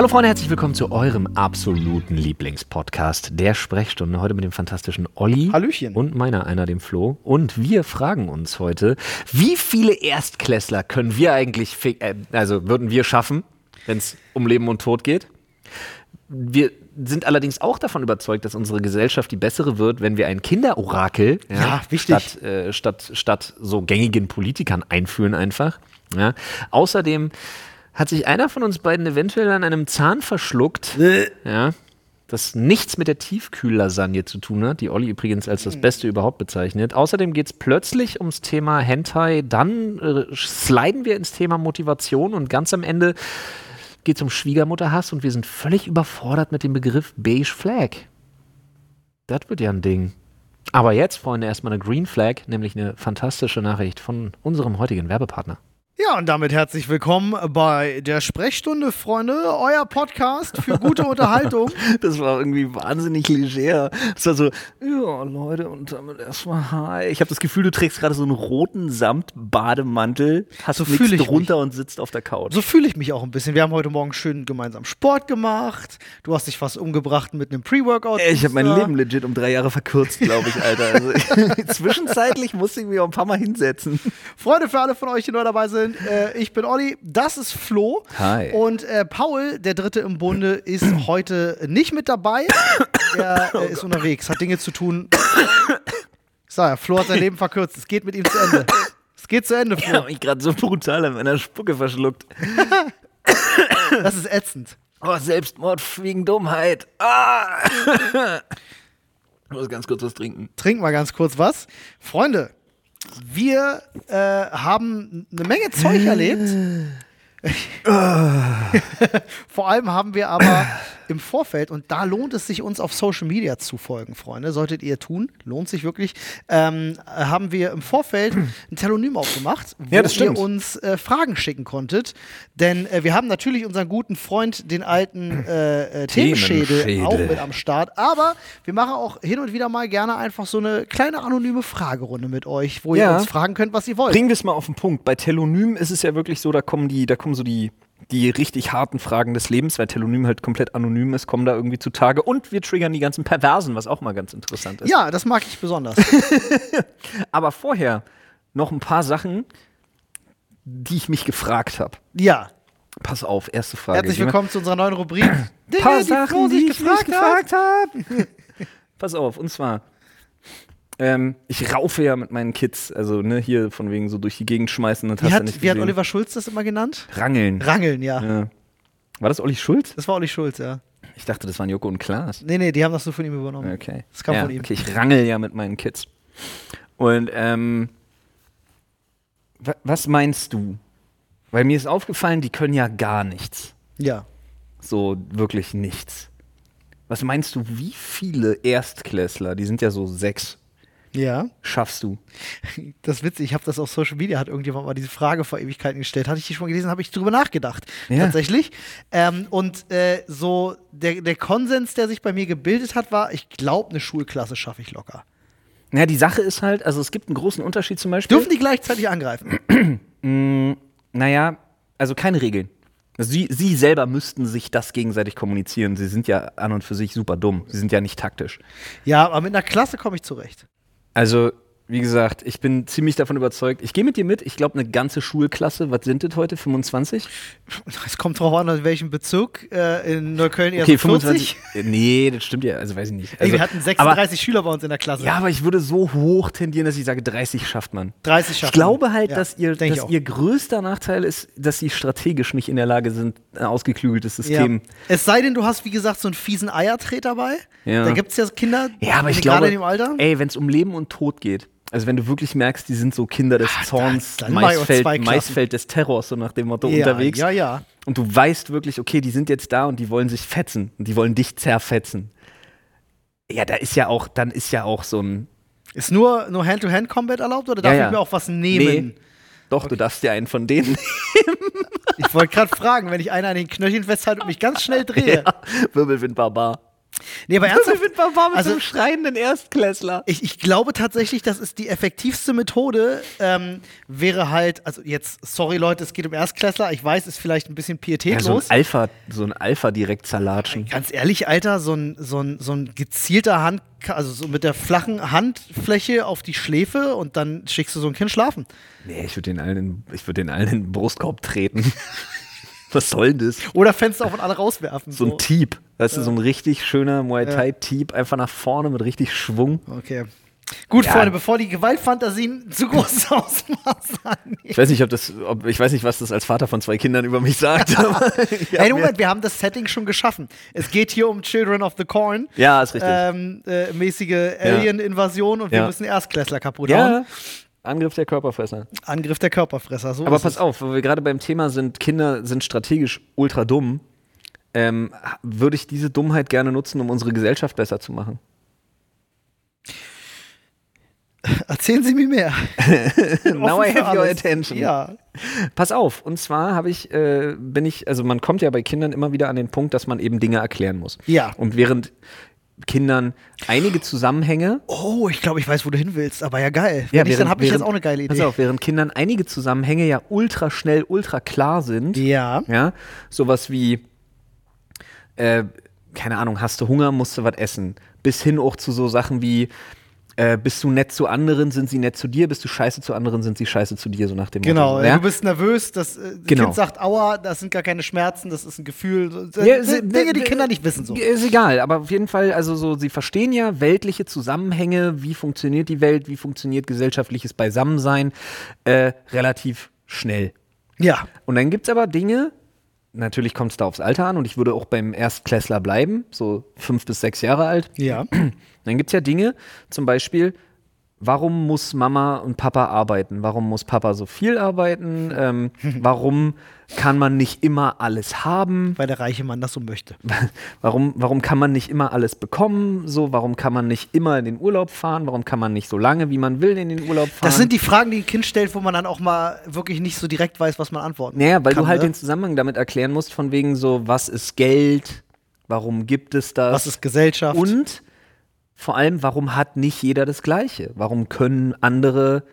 Hallo Freunde, herzlich willkommen zu eurem absoluten Lieblingspodcast, der Sprechstunde. Heute mit dem fantastischen Olli. Hallöchen. Und meiner, einer, dem Flo. Und wir fragen uns heute, wie viele Erstklässler können wir eigentlich, äh, also würden wir schaffen, wenn es um Leben und Tod geht? Wir sind allerdings auch davon überzeugt, dass unsere Gesellschaft die bessere wird, wenn wir ein Kinderorakel ja, ja, wichtig. Statt, äh, statt, statt so gängigen Politikern einführen einfach. Ja. Außerdem hat sich einer von uns beiden eventuell an einem Zahn verschluckt. ja. Das nichts mit der Tiefkühllasagne zu tun hat, die Olli übrigens als das Beste überhaupt bezeichnet. Außerdem geht es plötzlich ums Thema Hentai. Dann äh, sliden wir ins Thema Motivation und ganz am Ende geht es um Schwiegermutterhass und wir sind völlig überfordert mit dem Begriff Beige Flag. Das wird ja ein Ding. Aber jetzt, Freunde, erstmal eine Green Flag, nämlich eine fantastische Nachricht von unserem heutigen Werbepartner. Ja, und damit herzlich willkommen bei der Sprechstunde, Freunde, euer Podcast für gute Unterhaltung. Das war irgendwie wahnsinnig leger. Das war so, ja, Leute, und damit erstmal hi. Ich habe das Gefühl, du trägst gerade so einen roten Samt-Bademantel, hast so nichts drunter mich. und sitzt auf der Couch. So fühle ich mich auch ein bisschen. Wir haben heute Morgen schön gemeinsam Sport gemacht. Du hast dich fast umgebracht mit einem Pre-Workout. Ich habe mein Leben legit um drei Jahre verkürzt, glaube ich, Alter. Also, zwischenzeitlich musste ich mich auch ein paar Mal hinsetzen. Freunde für alle von euch, die neu dabei sind. Äh, ich bin Olli, das ist Flo. Hi. Und äh, Paul, der Dritte im Bunde, ist heute nicht mit dabei. Er äh, ist unterwegs, hat Dinge zu tun. Ich sag ja, Flo hat sein Leben verkürzt. Es geht mit ihm zu Ende. Es geht zu Ende, Flo. Ich habe mich gerade so brutal an meiner Spucke verschluckt. das ist ätzend. Oh, Selbstmord wegen Dummheit. Ah. Ich muss ganz kurz was trinken. Trinken wir ganz kurz was. Freunde, wir äh, haben eine Menge Zeug erlebt. Vor allem haben wir aber im Vorfeld, und da lohnt es sich, uns auf Social Media zu folgen, Freunde, solltet ihr tun, lohnt sich wirklich, ähm, haben wir im Vorfeld ein Telonym aufgemacht, wo ja, ihr uns äh, Fragen schicken konntet. Denn äh, wir haben natürlich unseren guten Freund, den alten äh, äh Themenschädel, auch mit am Start, aber wir machen auch hin und wieder mal gerne einfach so eine kleine anonyme Fragerunde mit euch, wo ja. ihr uns fragen könnt, was ihr wollt. Bringen wir es mal auf den Punkt. Bei Telonym ist es ja wirklich so, da kommen die, da kommen so die die richtig harten Fragen des Lebens, weil Telonym halt komplett anonym ist, kommen da irgendwie zutage. Und wir triggern die ganzen Perversen, was auch mal ganz interessant ist. Ja, das mag ich besonders. Aber vorher noch ein paar Sachen, die ich mich gefragt habe. Ja. Pass auf, erste Frage. Herzlich willkommen zu unserer neuen Rubrik. Dinge, paar Sachen, die, die ich gefragt, gefragt habe. Pass auf, und zwar, ähm, ich raufe ja mit meinen Kids, also ne, hier von wegen so durch die Gegend schmeißen und wie hast hat, nicht Wie hat Oliver Schulz das immer genannt? Rangeln. Rangeln, ja. ja. War das Olli Schulz? Das war Olli Schulz, ja. Ich dachte, das waren Joko und Klaas. Nee, nee, die haben das so von ihm übernommen. Okay. Das kam ja, von ihm. Okay, ich rangel ja mit meinen Kids. Und ähm, was meinst du? Weil mir ist aufgefallen, die können ja gar nichts. Ja. So wirklich nichts. Was meinst du, wie viele Erstklässler, die sind ja so sechs, ja. Schaffst du. Das ist witzig, ich habe das auf Social Media, hat irgendjemand mal diese Frage vor Ewigkeiten gestellt. Hatte ich die schon mal gelesen, habe ich drüber nachgedacht. Ja. Tatsächlich. Ähm, und äh, so der, der Konsens, der sich bei mir gebildet hat, war, ich glaube, eine Schulklasse schaffe ich locker. Ja, die Sache ist halt, also es gibt einen großen Unterschied zum Beispiel. Dürfen die gleichzeitig angreifen? mm, naja, also keine Regeln. Sie, sie selber müssten sich das gegenseitig kommunizieren. Sie sind ja an und für sich super dumm. Sie sind ja nicht taktisch. Ja, aber mit einer Klasse komme ich zurecht. Also, wie gesagt, ich bin ziemlich davon überzeugt. Ich gehe mit dir mit. Ich glaube, eine ganze Schulklasse, was sind das heute? 25? Es kommt drauf an, in welchem Bezug. Äh, in Neukölln eher okay, so 40. 25. Nee, das stimmt ja. Also, weiß ich nicht. Also, Ey, wir hatten 36 aber, Schüler bei uns in der Klasse. Ja, aber ich würde so hoch tendieren, dass ich sage, 30 schafft man. 30 schafft man. Ich glaube halt, ja, dass, ihr, dass ihr größter Nachteil ist, dass sie strategisch nicht in der Lage sind, ein ausgeklügeltes System. Ja. Es sei denn, du hast, wie gesagt, so einen fiesen Eiertret dabei. Ja. Da gibt es ja Kinder, ja, aber ich glaube, in dem Alter. Ey, wenn es um Leben und Tod geht also wenn du wirklich merkst, die sind so Kinder des Ach, Zorns, Maisfeld, Maisfeld, des Terrors, so nach dem Motto ja, unterwegs. Ja, ja. Und du weißt wirklich, okay, die sind jetzt da und die wollen sich fetzen und die wollen dich zerfetzen. Ja, da ist ja auch, dann ist ja auch so ein. Ist nur, nur Hand-to-Hand-Combat erlaubt oder darf ja, ja. ich mir auch was nehmen? Nee. Doch, okay. du darfst dir einen von denen nehmen. Ich wollte gerade fragen, wenn ich einen an den Knöcheln festhalte und mich ganz schnell drehe. Ja, Wirbelwind Barbar. Nee, aber ernsthaft, mit Papa mit also- so einem schreienden Erstklässler. ich, ich glaube tatsächlich, das ist die effektivste Methode, ähm, wäre halt, also jetzt, sorry Leute, es geht um Erstklässler, ich weiß, ist vielleicht ein bisschen Ja, so pietätlos. ein Alpha, so ein Alpha direkt zerlatschen. Ganz ehrlich, Alter, so ein, so ein, so ein gezielter Hand, also so mit der flachen Handfläche auf die Schläfe und dann schickst du so ein Kind schlafen. Nee, ich würde den allen, in, ich würde den allen in den Brustkorb treten. Was soll denn das? Oder Fenster auf und alle rauswerfen. So ein Tieb. Weißt du, so ein richtig schöner Muay Ja. Thai-Tieb, einfach nach vorne mit richtig Schwung. Okay. Gut, Ja. Freunde, bevor die Gewaltfantasien zu großes Ausmaß annehmen. Ich weiß nicht, ob das, ob, ich weiß nicht, was das als Vater von zwei Kindern über mich sagt. Hey, Moment, wir haben das Setting schon geschaffen. Es geht hier um Children of the Corn. Ja, ist richtig. Ähm, äh, mäßige Alien-Invasion und wir Ja. müssen Erstklässler kaputt hauen. ja, Angriff der Körperfresser. Angriff der Körperfresser. So Aber pass es. auf, wo wir gerade beim Thema sind, Kinder sind strategisch ultra dumm, ähm, würde ich diese Dummheit gerne nutzen, um unsere Gesellschaft besser zu machen. Erzählen Sie mir mehr. Now I have your attention. Ja. Pass auf, und zwar habe ich, äh, bin ich, also man kommt ja bei Kindern immer wieder an den Punkt, dass man eben Dinge erklären muss. Ja. Und während Kindern einige Zusammenhänge Oh, ich glaube, ich weiß, wo du hin willst. Aber ja, geil. Wenn nicht, dann habe ich jetzt auch eine geile Idee. Pass auf, während Kindern einige Zusammenhänge ja ultra schnell, ultra klar sind. Ja. Ja, sowas wie, äh, keine Ahnung, hast du Hunger, musst du was essen. Bis hin auch zu so Sachen wie, äh, bist du nett zu anderen, sind sie nett zu dir, bist du scheiße zu anderen, sind sie scheiße zu dir, so nach dem Genau, Motto. Ja? du bist nervös, das äh, Genau. Kind sagt Aua, das sind gar keine Schmerzen, das ist ein Gefühl. So, Ja, äh, Dinge, die äh, Kinder nicht wissen so. Ist egal, aber auf jeden Fall, also so, sie verstehen ja weltliche Zusammenhänge, wie funktioniert die Welt, wie funktioniert gesellschaftliches Beisammensein, äh, relativ schnell. Ja. Und dann gibt es aber Dinge, natürlich kommt es da aufs Alter an und ich würde auch beim Erstklässler bleiben, so fünf bis sechs Jahre alt. Ja. Dann gibt es ja Dinge, zum Beispiel, warum muss Mama und Papa arbeiten? Warum muss Papa so viel arbeiten? Ähm, warum kann man nicht immer alles haben? Weil der reiche Mann das so möchte. Warum, warum kann man nicht immer alles bekommen? So, warum kann man nicht immer in den Urlaub fahren? Warum kann man nicht so lange, wie man will, in den Urlaub fahren? Das sind die Fragen, die ein Kind stellt, wo man dann auch mal wirklich nicht so direkt weiß, was man antworten Naja, weil kann, du halt ne? den Zusammenhang damit erklären musst, von wegen so, was ist Geld? Warum gibt es das? Was ist Gesellschaft? Und vor allem, warum hat nicht jeder das Gleiche? Warum können andere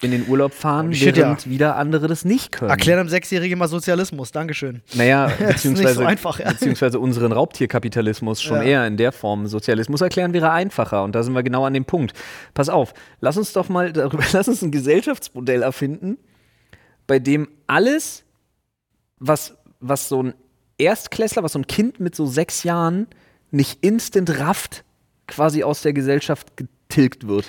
in den Urlaub fahren, shit, während ja. wieder andere das nicht können? Erklär einem Sechsjährigen mal Sozialismus. Dankeschön. Naja, beziehungsweise, so einfach, ja. beziehungsweise unseren Raubtierkapitalismus schon Ja. eher in der Form. Sozialismus erklären wäre einfacher und da sind wir genau an dem Punkt. Pass auf, lass uns doch mal darüber, lass uns ein Gesellschaftsmodell erfinden, bei dem alles, was, was so ein Erstklässler, was so ein Kind mit so sechs Jahren nicht instant rafft, quasi aus der Gesellschaft getilgt wird.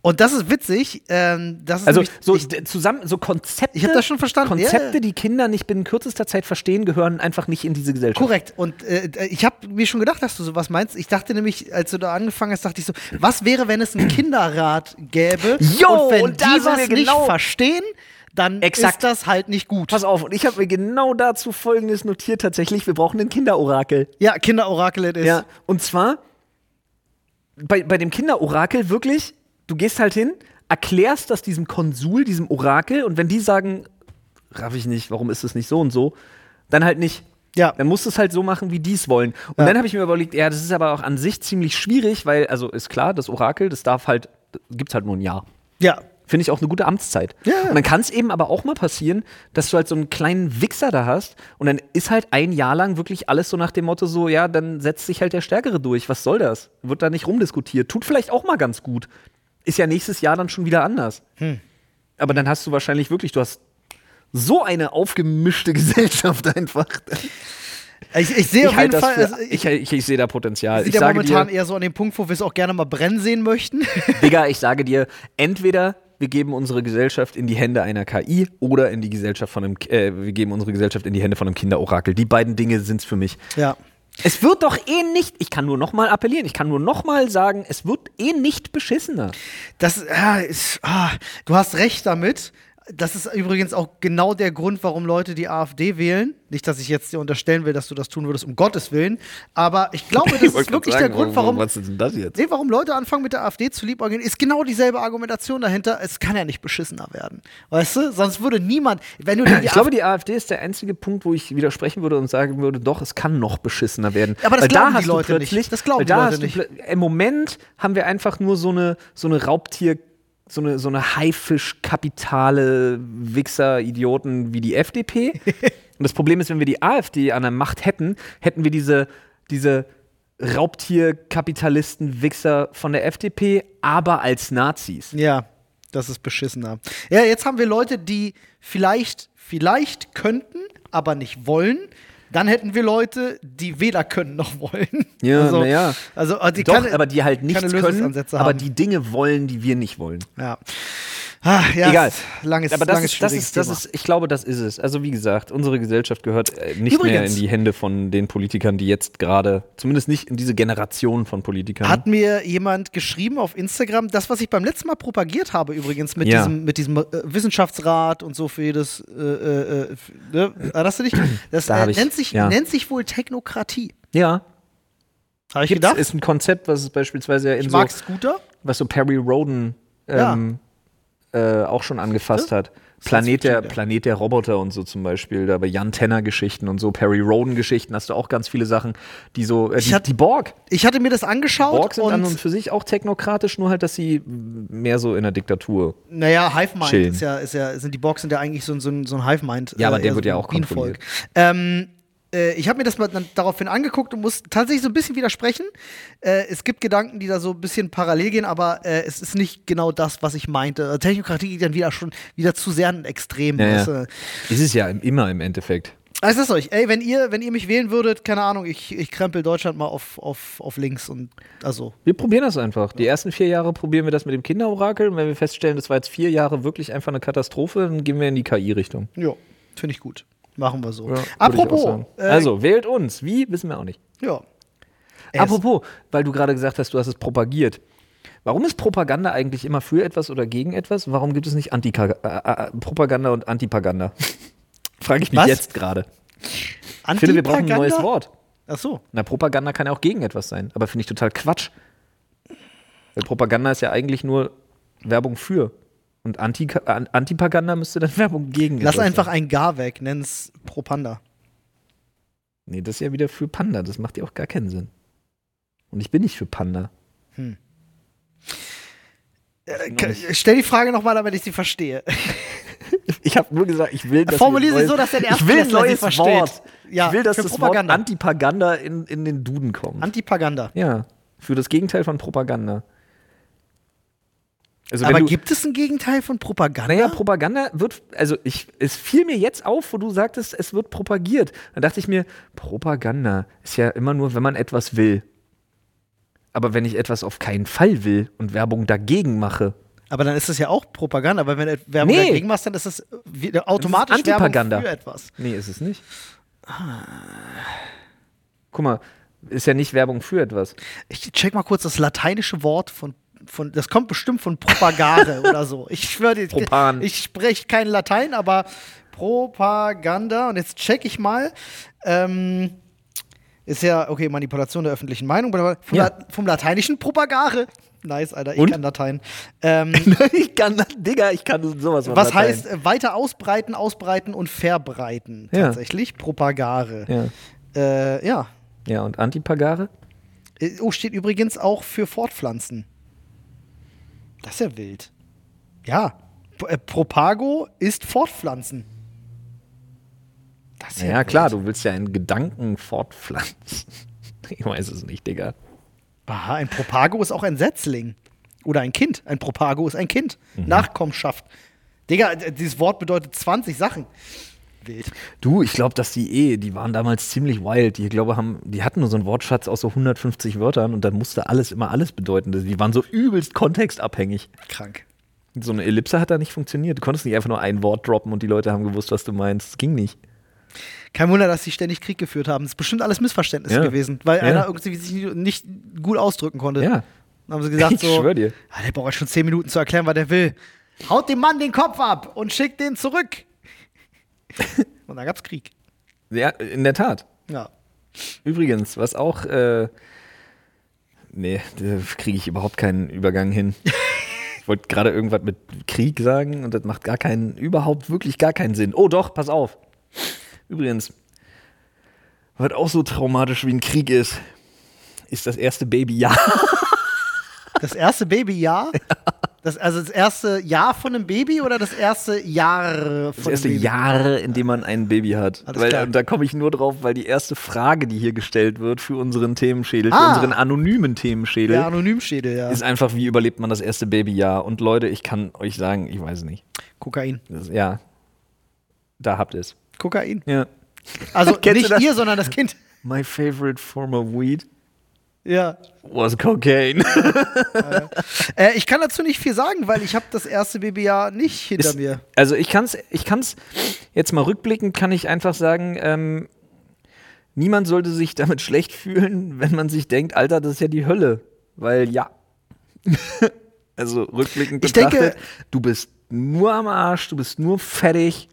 Und das ist witzig. Ähm, das ist Also nämlich- so ich, zusammen, so Konzepte. Ich hab das schon verstanden, Konzepte, ja. die Kinder nicht binnen kürzester Zeit verstehen, gehören einfach nicht in diese Gesellschaft. Korrekt. Und äh, ich habe mir schon gedacht, dass du sowas meinst. Ich dachte nämlich, als du da angefangen hast, dachte ich so, was wäre, wenn es einen Kinderrat gäbe Jo, und wenn und die was wir nicht genau- verstehen, dann Exakt. ist das halt nicht gut. Pass auf, und ich habe mir genau dazu Folgendes notiert tatsächlich. Wir brauchen ein Kinderorakel. Ja, Kinderorakel it is. Ja, und zwar bei, bei dem Kinderorakel wirklich, du gehst halt hin, erklärst das diesem Konsul, diesem Orakel, und wenn die sagen, raff ich nicht, warum ist es nicht so und so, dann halt nicht. Ja. Dann musst du es halt so machen, wie die es wollen. Und Ja. dann habe ich mir überlegt, ja, das ist aber auch an sich ziemlich schwierig, weil, also ist klar, das Orakel, das darf halt, gibt's halt nur ein Jahr. Ja. Finde ich auch eine gute Amtszeit. Ja. Und dann kann es eben aber auch mal passieren, dass du halt so einen kleinen Wichser da hast und dann ist halt ein Jahr lang wirklich alles so nach dem Motto so, ja, dann setzt sich halt der Stärkere durch. Was soll das? Wird da nicht rumdiskutiert. Tut vielleicht auch mal ganz gut. Ist ja nächstes Jahr dann schon wieder anders. Hm. Aber dann hast du wahrscheinlich wirklich, du hast so eine aufgemischte Gesellschaft einfach. Ich, ich sehe auf jeden das Fall, für, also, ich, ich, ich sehe da Potenzial. sind Ich ja momentan dir, eher so an dem Punkt, wo wir es auch gerne mal brennen sehen möchten. Digga, ich sage dir, entweder wir geben unsere Gesellschaft in die Hände einer KI oder in die Gesellschaft von einem, äh, wir geben unsere Gesellschaft in die Hände von einem Kinderorakel. Die beiden Dinge sind es für mich. ja. Es wird doch eh nicht, ich kann nur nochmal appellieren, ich kann nur nochmal sagen, es wird eh nicht beschissener. Das ja, ist, ah, du hast recht damit. Das ist übrigens auch genau der Grund, warum Leute die AfD wählen. Nicht, dass ich jetzt dir unterstellen will, dass du das tun würdest, um Gottes Willen. Aber ich glaube, das ist wirklich sagen, der Grund, warum, was ist denn das jetzt? Nee, warum Leute anfangen mit der AfD zu liebäugeln, ist genau dieselbe Argumentation dahinter. Es kann ja nicht beschissener werden. Weißt du? Sonst würde niemand. Wenn du die ich glaube, die AfD ist der einzige Punkt, wo ich widersprechen würde und sagen würde, doch, es kann noch beschissener werden. Aber das weil glauben da die Leute nicht. Das glauben die Leute nicht. Im Moment haben wir einfach nur so eine, so eine Raubtier- so eine, so eine Haifisch-kapitale Wichser-Idioten wie die FDP. Und das Problem ist, wenn wir die AfD an der Macht hätten, hätten wir diese, diese Raubtier-Kapitalisten, Wichser von der FDP, aber als Nazis. Ja, das ist beschissener. Ja, jetzt haben wir Leute, die vielleicht, vielleicht könnten, aber nicht wollen dann hätten wir Leute, die weder können noch wollen. Ja, also. Also, also die Doch, keine, aber die halt nichts können, aber die Dinge wollen, die wir nicht wollen. Ja. Ah, ja, Egal. Langes, aber das langes ist, das ist, das ist, ich glaube, das ist es. Also wie gesagt, unsere Gesellschaft gehört äh, nicht Übrigens, mehr in die Hände von den Politikern, die jetzt gerade, zumindest nicht in diese Generation von Politikern. Hat mir jemand geschrieben auf Instagram, das, was ich beim letzten Mal propagiert habe, übrigens mit ja. diesem, mit diesem äh, Wissenschaftsrat und so für jedes, äh, äh, äh ne? hast du nicht? Das da nennt, ich, sich, ja. nennt sich wohl Technokratie. Ja. Habe ich Gibt's, gedacht? Ist ein Konzept, was es beispielsweise ja in ich so, mag Scooter. was so Perry Roden ähm, ja äh, auch schon angefasst hat. Planet der, Planet der Roboter und so zum Beispiel, da bei Jan Tenner Geschichten und so, Perry Roden Geschichten, hast du auch ganz viele Sachen, die so, äh, die, hatte, die Borg. Ich hatte mir das angeschaut. Die Borg sind und an und für sich auch technokratisch, nur halt, dass sie mehr so in der Diktatur. Naja, Hive Mind ist ja, ist ja, sind die Borg sind ja eigentlich so, so, so ein Hive Mind. Ja, aber äh, der wird so ja auch kontrolliert. Ähm, äh, ich habe mir das mal dann daraufhin angeguckt und muss tatsächlich so ein bisschen widersprechen. Äh, es gibt Gedanken, die da so ein bisschen parallel gehen, aber äh, es ist nicht genau das, was ich meinte. Also Technokratie geht dann wieder schon wieder zu sehr ein Extrem. Ja, ja. Ist es ja immer im Endeffekt. Also das euch, ey, wenn ihr, wenn ihr mich wählen würdet, keine Ahnung, ich, ich krempel Deutschland mal auf, auf, auf links und also. Wir probieren das einfach. Die ersten vier Jahre probieren wir das mit dem Kinderorakel und wenn wir feststellen, das war jetzt vier Jahre wirklich einfach eine Katastrophe, dann gehen wir in die KI-Richtung. Ja, finde ich gut. Machen wir so. Ja, Apropos. Äh, also, wählt uns. Wie, wissen wir auch nicht. Ja. Apropos, weil du gerade gesagt hast, du hast es propagiert. Warum ist Propaganda eigentlich immer für etwas oder gegen etwas? Warum gibt es nicht Anti äh, äh, Propaganda und Antipaganda? Frage ich mich Was? jetzt gerade. Ich finde, wir brauchen ein neues Wort. Ach so. Na, Propaganda kann ja auch gegen etwas sein, aber finde ich total Quatsch. Weil Propaganda ist ja eigentlich nur Werbung für. Und Anti Antipaganda müsste dann Werbung gegen. Lass einfach sein. ein Gar weg, nenn's Propanda. Nee, das ist ja wieder für Panda. Das macht ja auch gar keinen Sinn. Und ich bin nicht für Panda. Hm. Äh, stell die Frage nochmal, damit ich sie verstehe. ich habe nur gesagt, ich will das. Formuliere sie so, dass der erste Ich will ein neues versteht. Wort. Ja, ich will, dass das Propaganda. Wort Antipaganda in, in den Duden kommt. Antipaganda. Ja. Für das Gegenteil von Propaganda. Also Aber gibt es ein Gegenteil von Propaganda? Naja, Propaganda wird, also ich, es fiel mir jetzt auf, wo du sagtest, es wird propagiert. Dann dachte ich mir, Propaganda ist ja immer nur, wenn man etwas will. Aber wenn ich etwas auf keinen Fall will und Werbung dagegen mache. Aber dann ist es ja auch Propaganda, weil wenn du Werbung nee. dagegen machst, dann ist es automatisch das ist Werbung für etwas. Nee, ist es nicht. Ah. Guck mal, ist ja nicht Werbung für etwas. Ich check mal kurz das lateinische Wort von von, das kommt bestimmt von Propagare oder so. Ich schwöre Propan. ich spreche kein Latein, aber Propaganda. Und jetzt check ich mal. Ähm, ist ja, okay, Manipulation der öffentlichen Meinung. Vom, ja. La vom lateinischen Propagare. Nice, Alter, ich Und? kann Latein. Ähm, ich kann, Digga, ich kann sowas von Was Latein. heißt äh, weiter ausbreiten, ausbreiten und verbreiten? Ja. Tatsächlich. Propagare. Ja. Äh, ja. Ja, und Antipagare? Äh, oh, steht übrigens auch für Fortpflanzen. Das ist ja wild. Ja, äh, Propago ist Fortpflanzen. Das ist ja, ja klar, du willst ja einen Gedanken fortpflanzen. Ich weiß es nicht, Digga. Aha, ein Propago ist auch ein Setzling. Oder ein Kind. Ein Propago ist ein Kind. Mhm. Nachkommenschaft. Digga, dieses Wort bedeutet 20 Sachen. Wild. Du, ich glaube, dass die eh, die waren damals ziemlich wild. Die, glaube, haben, die hatten nur so einen Wortschatz aus so 150 Wörtern und dann musste alles immer alles bedeuten. Die waren so übelst kontextabhängig. Krank. So eine Ellipse hat da nicht funktioniert. Du konntest nicht einfach nur ein Wort droppen und die Leute haben gewusst, was du meinst. Das ging nicht. Kein Wunder, dass sie ständig Krieg geführt haben. Das ist bestimmt alles Missverständnisse ja. gewesen, weil ja. einer irgendwie sich nicht gut ausdrücken konnte. Ja. Dann haben sie gesagt ich so, schwör dir. Ah, der braucht schon zehn Minuten zu erklären, was der will. Haut dem Mann den Kopf ab und schickt den zurück. Und dann gab's Krieg. Ja, in der Tat. Ja. Übrigens, was auch. Äh, nee, da kriege ich überhaupt keinen Übergang hin. ich wollte gerade irgendwas mit Krieg sagen und das macht gar keinen, überhaupt wirklich gar keinen Sinn. Oh doch, pass auf. Übrigens, was auch so traumatisch wie ein Krieg ist, ist das erste Babyjahr. Das erste Babyjahr? Ja. Das, also das erste Jahr von einem Baby oder das erste Jahr von Das erste Jahr, in dem man ein Baby hat. weil, und da komme ich nur drauf, weil die erste Frage, die hier gestellt wird für unseren Themenschädel, ah. für unseren anonymen Themenschädel, Der Anonymschädel, ja. ist einfach, wie überlebt man das erste Babyjahr? Und Leute, ich kann euch sagen, ich weiß nicht. Kokain. Das, ja. Da habt ihr es. Kokain? Ja. Also nicht ihr, sondern das Kind. My favorite form of weed. Ja. Was cocaine. äh, ich kann dazu nicht viel sagen, weil ich habe das erste Babyjahr nicht hinter Ist, mir. Also ich kann es ich kann's jetzt mal rückblickend, kann ich einfach sagen, ähm, niemand sollte sich damit schlecht fühlen, wenn man sich denkt, Alter, das ist ja die Hölle. Weil ja. also rückblickend ich denke, du bist nur am Arsch, du bist nur fertig.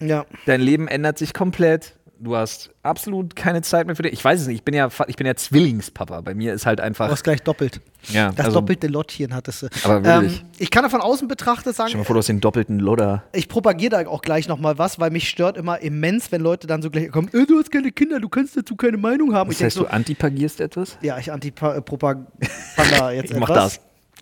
Ja. Dein Leben ändert sich komplett du hast absolut keine Zeit mehr für dich. Ich weiß es nicht, ich bin ja, ich bin ja Zwillingspapa. Bei mir ist halt einfach. Du hast gleich doppelt. Ja, das also, doppelte Lottchen hattest du. Aber wirklich. Ähm, ich kann da von außen betrachtet sagen. Stell dir mal vor, du hast den doppelten Lodder. Ich propagiere da auch gleich nochmal was, weil mich stört immer immens, wenn Leute dann so gleich kommen, äh, du hast keine Kinder, du kannst dazu keine Meinung haben. Das ich heißt, so, du antipagierst etwas? Ja, ich antipropaganda jetzt ich mach das.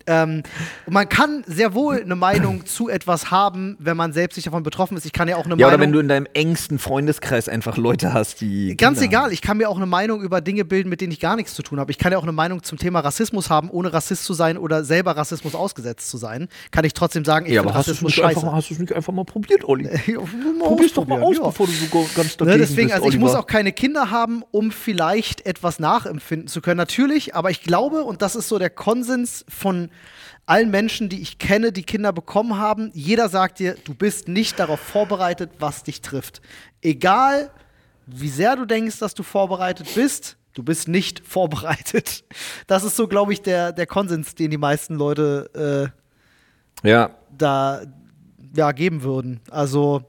Ähm, man kann sehr wohl eine Meinung zu etwas haben, wenn man selbst nicht davon betroffen ist. Ich kann ja auch eine ja, Meinung. oder wenn du in deinem engsten Freundeskreis einfach Leute hast, die. Ganz Kinder egal, haben. ich kann mir auch eine Meinung über Dinge bilden, mit denen ich gar nichts zu tun habe. Ich kann ja auch eine Meinung zum Thema Rassismus haben, ohne Rassist zu sein oder selber Rassismus ausgesetzt zu sein. Kann ich trotzdem sagen, ich ja, finde Rassismus scheiße. Einfach, hast du es nicht einfach mal probiert, Olli? Probier's doch mal aus, ja. bevor du so ganz dagegen ne, Deswegen, bist, also ich Oliver. muss auch keine Kinder haben, um vielleicht etwas nachempfinden zu können. Natürlich, aber ich glaube, und das ist so der Konsens von allen Menschen, die ich kenne, die Kinder bekommen haben, jeder sagt dir, du bist nicht darauf vorbereitet, was dich trifft. Egal, wie sehr du denkst, dass du vorbereitet bist, du bist nicht vorbereitet. Das ist so, glaube ich, der, der Konsens, den die meisten Leute äh, ja. da ja, geben würden. Also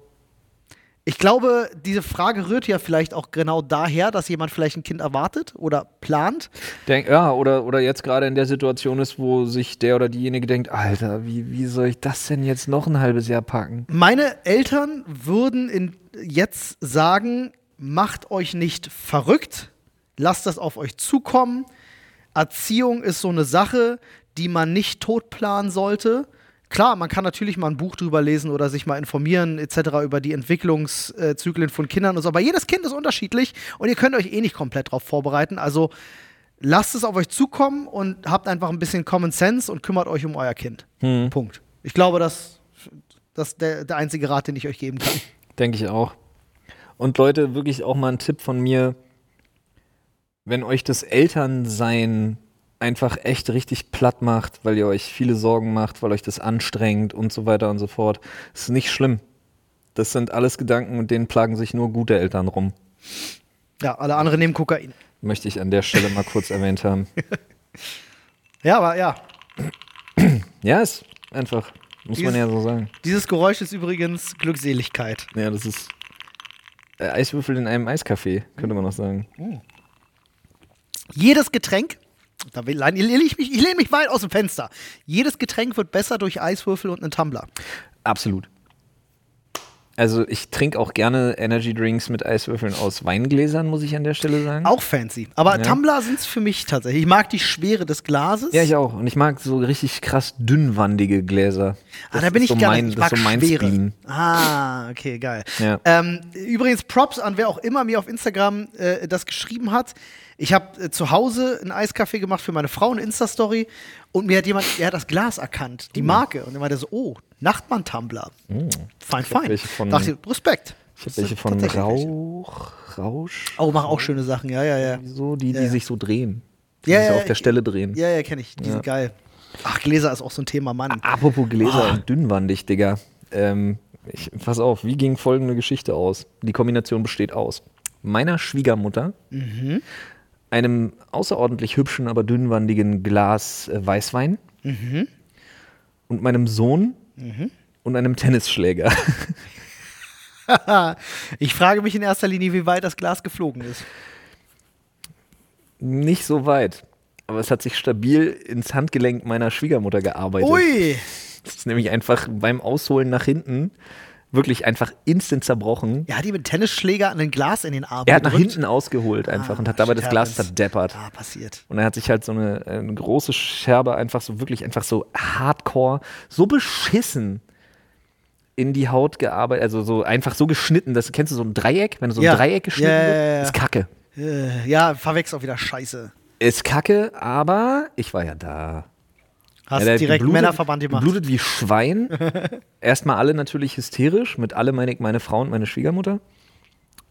ich glaube, diese Frage rührt ja vielleicht auch genau daher, dass jemand vielleicht ein Kind erwartet oder plant. Denk, ja, oder, oder jetzt gerade in der Situation ist, wo sich der oder diejenige denkt, Alter, wie, wie soll ich das denn jetzt noch ein halbes Jahr packen? Meine Eltern würden in, jetzt sagen, macht euch nicht verrückt, lasst das auf euch zukommen. Erziehung ist so eine Sache, die man nicht totplanen sollte Klar, man kann natürlich mal ein Buch drüber lesen oder sich mal informieren etc. über die Entwicklungszyklen von Kindern und so, aber jedes Kind ist unterschiedlich und ihr könnt euch eh nicht komplett darauf vorbereiten. Also lasst es auf euch zukommen und habt einfach ein bisschen Common Sense und kümmert euch um euer Kind. Hm. Punkt. Ich glaube, das, das ist der, der einzige Rat, den ich euch geben kann. Denke ich auch. Und Leute, wirklich auch mal ein Tipp von mir, wenn euch das Elternsein einfach echt richtig platt macht, weil ihr euch viele Sorgen macht, weil euch das anstrengt und so weiter und so fort. Das ist nicht schlimm. Das sind alles Gedanken und denen plagen sich nur gute Eltern rum. Ja, alle anderen nehmen Kokain. Möchte ich an der Stelle mal kurz erwähnt haben. Ja, aber ja. Ja, ist einfach, muss dieses, man ja so sagen. Dieses Geräusch ist übrigens Glückseligkeit. Ja, das ist äh, Eiswürfel in einem Eiskaffee, könnte man noch sagen. Oh. Jedes Getränk da lehne ich, mich, ich lehne mich weit aus dem Fenster. Jedes Getränk wird besser durch Eiswürfel und einen Tumbler. Absolut. Also ich trinke auch gerne Energy Drinks mit Eiswürfeln aus Weingläsern, muss ich an der Stelle sagen. Auch fancy. Aber ja. Tumbler sind es für mich tatsächlich. Ich mag die Schwere des Glases. Ja, ich auch. Und ich mag so richtig krass dünnwandige Gläser. Ah, das ah, da bin ich so gar nicht. Ich das ist so mein schwere. Spleen. Ah, okay, geil. Ja. Ähm, übrigens Props an wer auch immer mir auf Instagram äh, das geschrieben hat. Ich habe äh, zu Hause einen Eiskaffee gemacht für meine Frau, eine Insta-Story. Und mir hat jemand, er hat das Glas erkannt, die mhm. Marke. Und er meinte so, oh, Nachtmann-Tumbler. Mhm. Fein, fein. Von, Dachte ich, Respekt. Ich habe welche von Rauch, Rausch. Oh, machen auch schöne Sachen, ja, ja, ja. So, die, ja, die ja. sich so drehen. Die ja, sich ja, auf der Stelle drehen. Ja, ja, kenne ich. Die sind geil. Ach, Gläser ist auch so ein Thema, Mann. Apropos Gläser oh. und dünnwandig, Digga. Ähm, ich, pass auf, wie ging folgende Geschichte aus? Die Kombination besteht aus meiner Schwiegermutter, mhm einem außerordentlich hübschen, aber dünnwandigen Glas äh, Weißwein mhm. und meinem Sohn mhm. und einem Tennisschläger. ich frage mich in erster Linie, wie weit das Glas geflogen ist. Nicht so weit. Aber es hat sich stabil ins Handgelenk meiner Schwiegermutter gearbeitet. Ui! Das ist nämlich einfach beim Ausholen nach hinten wirklich einfach instant zerbrochen. Ja, hat die mit Tennisschläger an ein Glas in den Arm Er hat nach hinten ausgeholt einfach Ah, und hat dabei das Glas zerdeppert. Ah, passiert. Und er hat sich halt so eine, eine große Scherbe einfach so wirklich einfach so hardcore, so beschissen in die Haut gearbeitet, also so einfach so geschnitten, das kennst du so ein Dreieck, wenn du so ein Ja. Dreieck geschnitten wird, ja, ja. ist Kacke. Äh, ja, verwechselt auch wieder Scheiße. Ist Kacke, aber ich war ja da. Hast Ja, direkt geblutet- Männerverband gemacht. Geblutet wie Schwein. Erstmal alle natürlich hysterisch, mit alle meine meine Frau und meine Schwiegermutter.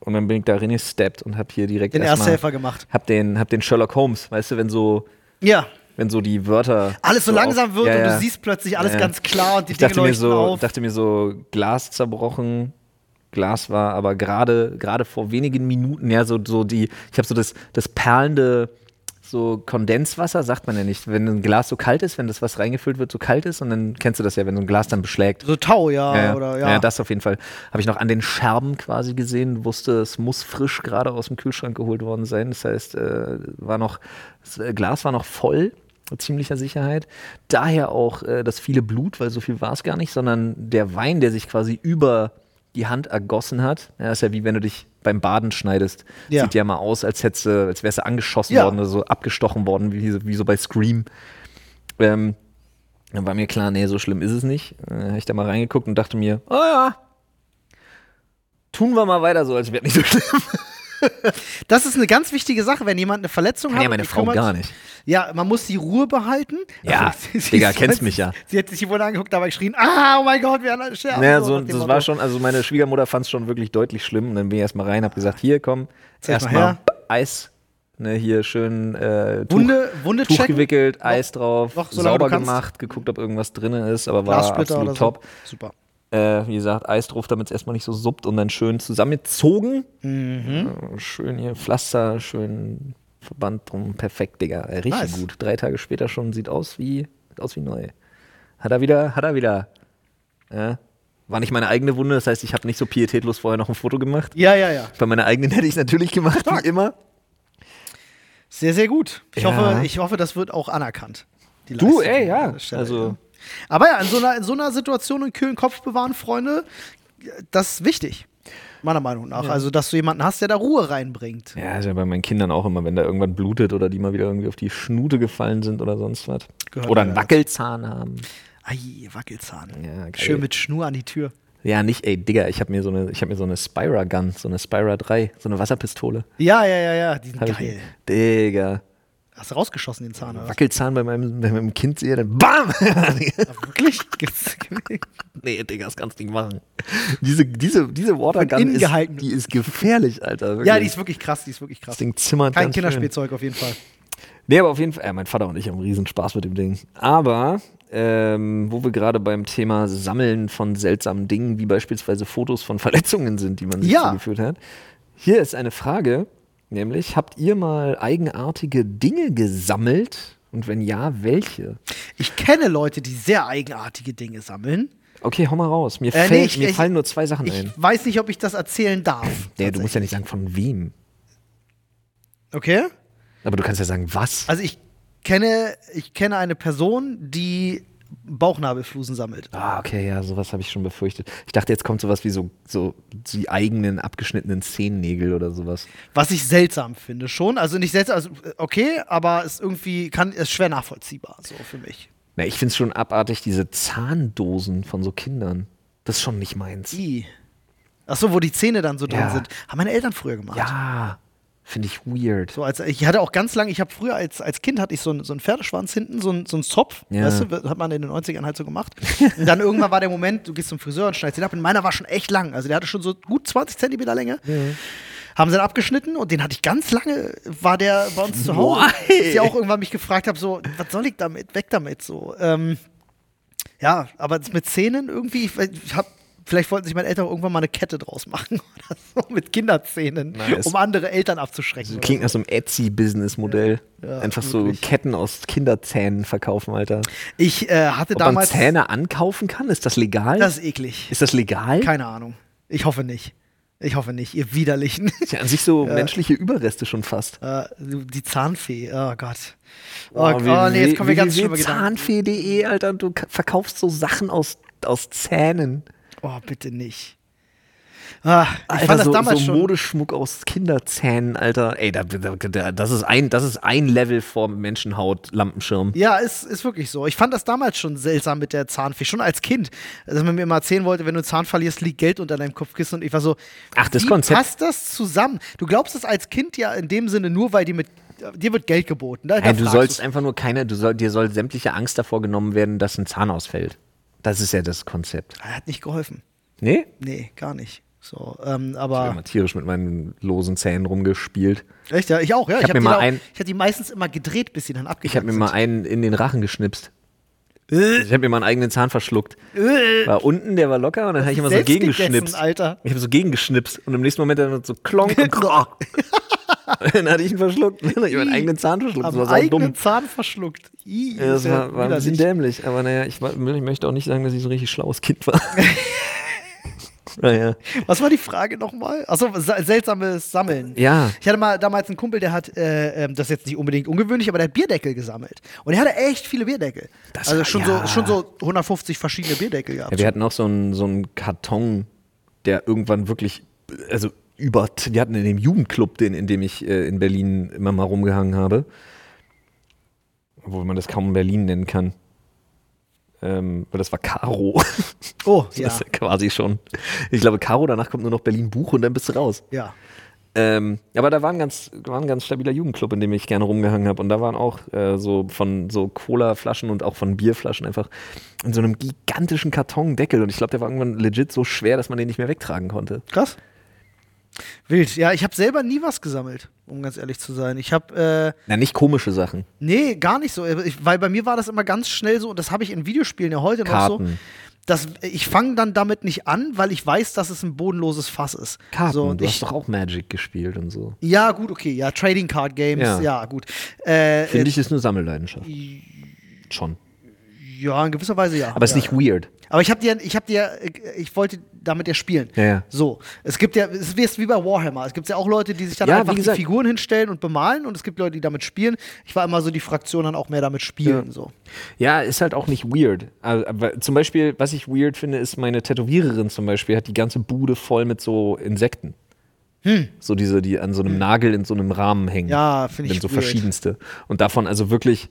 Und dann bin ich da reingesteppt und hab hier direkt Den Ersthelfer gemacht. Hab den, hab den Sherlock Holmes, weißt du, wenn so, Ja, wenn so die Wörter. alles so, langsam auf- wird Ja, und ja. du siehst plötzlich alles ganz klar und die Ich Dinge dachte mir so, auf. dachte mir so, Glas zerbrochen. Glas war aber gerade gerade vor wenigen Minuten, ja, so, so die, ich habe so das, das perlende, so Kondenswasser, sagt man ja nicht, wenn ein Glas so kalt ist, wenn das was reingefüllt wird, so kalt ist und dann kennst du das ja, wenn so ein Glas dann beschlägt. so Tau, ja, Ja, oder ja. ja. das auf jeden Fall. Habe ich noch an den Scherben quasi gesehen, wusste, es muss frisch gerade aus dem Kühlschrank geholt worden sein. Das heißt, äh, war noch, das äh, Glas war noch voll, mit ziemlicher Sicherheit. Daher auch äh, das viele Blut, weil so viel war es gar nicht, sondern der Wein, der sich quasi über die Hand ergossen hat. Ja, ist ja wie wenn du dich beim Baden schneidest. Ja. Sieht ja mal aus, als hättest als wärst du angeschossen Ja. worden oder so abgestochen worden, wie, so- wie so bei Scream. Ähm, dann war mir klar, nee, so schlimm ist es nicht. Äh, habe ich da mal reingeguckt und dachte mir, oh ja, tun wir mal weiter so, als wäre nicht so schlimm. Das ist eine ganz wichtige Sache, wenn jemand eine Verletzung hat. ja, meine Frau kümmert- gar nicht. Ja, man muss die Ruhe behalten. Ja, Sie- sie- Digga, kennst mich ja. Sie hat sich die Wunder angeguckt, dabei geschrien, ah, oh mein Gott, wir haben eine Scherbe. Naja, so, das Motto. war schon, also meine Schwiegermutter fand es schon wirklich deutlich schlimm. Und dann bin ich erstmal rein, habe gesagt, hier, komm, erstmal. Eis. Ne, hier schön äh, Tuch, Wunde, Wunde Tuch checken. gewickelt, Eis drauf, noch, solange sauber du kannst. gemacht, geguckt, ob irgendwas drin ist, aber war absolut oder so. top. Super. Äh, wie gesagt, Eis drauf, damit es erstmal nicht so suppt und dann schön zusammengezogen. Mhm. Äh, schön hier Pflaster, schön Verband drum, perfekt, Digga. Äh, richtig Nice. gut. Drei Tage später schon sieht aus wie, sieht aus wie neu. Hat er wieder, hat er wieder. Ja. War nicht meine eigene Wunde, das heißt, ich habe nicht so pietätlos vorher noch ein Foto gemacht. Ja, ja, ja. Bei meiner eigenen hätte ich es natürlich gemacht, Stark. wie immer. Sehr, sehr gut. Ich, Ja. hoffe, ich hoffe, das wird auch anerkannt. die Du, ey, ja. Stelle, Also-. Aber ja, in so, einer, in so einer Situation einen kühlen Kopf bewahren, Freunde, das ist wichtig. Meiner Meinung nach. Also, dass du jemanden hast, der da Ruhe reinbringt. Ja, ist ja bei meinen Kindern auch immer, wenn da irgendwann blutet oder die mal wieder irgendwie auf die Schnute gefallen sind oder sonst was. Gehört oder einen dazu. Wackelzahn haben. Ei, Wackelzahn. Ja. Schön mit Schnur an die Tür. Ja, nicht, ey, Digga, ich habe mir so eine, ich habe mir so eine Spira Gun, so eine Spira 3, so eine Wasserpistole. Ja, ja, ja, ja. Die sind Hab ich geil. mir- Digga. Hast du rausgeschossen, den Zahn? Oder? Wackelzahn bei meinem, bei meinem Kind sehe, dann BAM! Wirklich? Nee, Digga, das kannst du nicht machen. Diese, diese, diese Watergun ist, gehalten. die ist gefährlich, Alter. Wirklich. ja, die ist wirklich krass. Die ist wirklich krass. Das Ding zimmert Kein ganz schön. Kinderspielzeug auf jeden Fall. Nee, aber auf jeden Fall, äh, mein Vater und ich haben riesen Spaß mit dem Ding. Aber, ähm, wo wir gerade beim Thema Sammeln von seltsamen Dingen, wie beispielsweise Fotos von Verletzungen sind, die man sich Ja. zugeführt hat. Hier ist eine Frage, nämlich, habt ihr mal eigenartige Dinge gesammelt? Und wenn ja, welche? Ich kenne Leute, die sehr eigenartige Dinge sammeln. Okay, hau mal raus. Mir, Äh, nee, ich- mir ich- fallen nur zwei Sachen Ich ein. weiß nicht, ob ich das erzählen darf. Nee, du musst ja nicht sagen, von wem. Okay? Aber du kannst ja sagen, was. Also ich kenne, ich kenne eine Person, die Bauchnabelflusen sammelt. Ah, okay, ja, sowas habe ich schon befürchtet. Ich dachte, jetzt kommt sowas wie so, so die eigenen abgeschnittenen Zehennägel oder sowas. Was ich seltsam finde schon. Also nicht seltsam, also äh, okay, aber ist irgendwie kann, ist schwer nachvollziehbar, so für mich. Na, ich finde es schon abartig, diese Zahndosen von so Kindern. Das ist schon nicht meins. I. Ach so, wo die Zähne dann so drin Ja. sind. Haben meine Eltern früher gemacht. Ja, finde ich weird. So als, ich hatte auch ganz lange, ich habe früher als, als Kind hatte ich so einen, so einen Pferdeschwanz hinten, so einen, so einen Zopf, Ja. weißt du, hat man in den 90ern halt so gemacht. Und dann irgendwann war der Moment, du gehst zum Friseur und schneidest ihn ab. Und meiner war schon echt lang, also der hatte schon so gut 20 Zentimeter Länge. Haben sie dann abgeschnitten und den hatte ich ganz lange, war der bei uns zu Hause. Why? Ich auch irgendwann mich gefragt habe, so, was soll ich damit? Weg damit, so. Ähm, ja, aber mit Zähnen irgendwie, ich, ich hab, vielleicht wollten sich meine Eltern irgendwann mal eine Kette draus machen oder so mit Kinderzähnen, Nice. um andere Eltern abzuschrecken. Das klingt nach so einem Etsy-Business-Modell. Ja, Einfach wirklich. so Ketten aus Kinderzähnen verkaufen, Alter. Ich äh, hatte Ob man damals. Zähne ankaufen kann? Ist das legal? Das ist eklig. ist das legal? Keine Ahnung. Ich hoffe nicht. Ich hoffe nicht, ihr Widerlichen. ist ja an sich so menschliche Überreste schon fast. Äh, die Zahnfee, oh Gott. Oh, Oh, oh, nee, jetzt kommen wir ganz schlimme Gedanken. Zahnfee.de, Alter, du k- verkaufst so Sachen aus, aus Zähnen. Oh, bitte nicht. Ah, ich Alter, fand das so, damals so schon. Modeschmuck aus Kinderzähnen, Alter. Ey, da, da, da, das, ist ein, das ist ein Level vor Menschenhaut, Lampenschirm. Ja, ist, ist wirklich so. Ich fand das damals schon seltsam mit der Zahnfee, schon als Kind. Dass man mir immer erzählen wollte, wenn du einen Zahn verlierst, liegt Geld unter deinem Kopfkissen. Und ich war so, Ach, das wie Konzept- passt das zusammen? Du glaubst es als Kind ja in dem Sinne nur, weil die mit, dir wird Geld geboten. Da, da Hey, du sollst du's. einfach nur keine, du soll, dir soll sämtliche Angst davor genommen werden, dass ein Zahn ausfällt. Das ist ja das Konzept. Er hat nicht geholfen. Nee? Nee, gar nicht. So, ähm, Ich habe aber. immer tierisch mit meinen losen Zähnen rumgespielt. Echt, ja, ich auch, ja. Ich hab hab mir die ein- ich hatte die meistens immer gedreht, bis sie dann Ich abgegangen habe mir mal einen in den Rachen geschnipst. Äh, Ich habe mir mal einen eigenen Zahn verschluckt. äh, War unten, der war locker und dann habe ich immer so gegengeschnipst. Alter. Ich habe so gegengeschnipst und im nächsten Moment dann so klonk und. dann hatte ich ihn verschluckt. Dann habe ich meinen eigenen Zahn verschluckt. Das war sau eigenen dumm. Zahn verschluckt. Ih, Ja, das war, war ein bisschen dämlich. Aber naja, ich, war- ich möchte auch nicht sagen, dass ich so ein richtig schlaues Kind war. naja. Was war die Frage nochmal? Achso, sa- seltsames Sammeln. Ja. Ich hatte mal damals einen Kumpel, der hat, äh, ähm, das ist jetzt nicht unbedingt ungewöhnlich, aber der hat Bierdeckel gesammelt. Und er hatte echt viele Bierdeckel. Das also schon, ja. so, schon so 150 verschiedene Bierdeckel gehabt. Ja, wir hatten auch so einen, so einen Karton, der irgendwann wirklich, also über, wir hatten in dem Jugendclub, den, in dem ich äh, in Berlin immer mal rumgehangen habe, obwohl man das kaum Berlin nennen kann. Ähm, weil das war Caro. oh, Das ja. ist ja quasi schon. Ich glaube, Caro, danach kommt nur noch Berlin Buch und dann bist du raus. ja. Ähm, aber da war ein, ganz, war ein ganz stabiler Jugendclub, in dem ich gerne rumgehangen habe. Und da waren auch äh, so von so Cola-Flaschen und auch von Bierflaschen einfach in so einem gigantischen Kartondeckel. Und ich glaube, der war irgendwann legit so schwer, dass man den nicht mehr wegtragen konnte. Krass. Wild. Ja, ich habe selber nie was gesammelt, um ganz ehrlich zu sein. Ich habe, äh, Na, nicht komische Sachen. nee, gar nicht so. Ich, weil bei mir war das immer ganz schnell so, und das habe ich in Videospielen ja heute noch so. Karten. Dass ich fange dann damit nicht an, weil ich weiß, dass es ein bodenloses Fass ist. Karten. So, und du ich, hast doch auch Magic gespielt und so. Ja, gut, okay. Ja, Trading Card Games, ja, Ja. gut. Äh, Finde äh, ich, ist eine Sammelleidenschaft. Schon. Ja, in gewisser Weise ja. Aber es ja. ist nicht weird. Aber ich habe dir, ich habe dir, ich wollte damit ja spielen. Ja, ja. So, es gibt ja, es ist wie bei Warhammer. Es gibt ja auch Leute, die sich dann Ja, einfach die. Figuren hinstellen und bemalen und es gibt Leute, die damit spielen. Ich war immer so die Fraktion dann auch mehr damit spielen. Ja. So. Ja, ist halt auch nicht weird. Also, zum Beispiel, was ich weird finde, ist meine Tätowiererin zum Beispiel hat die ganze Bude voll mit so Insekten. So diese, die an so einem Nagel in so einem Rahmen hängen. Hm. Ja, finde ich so weird. verschiedenste. Und davon also wirklich,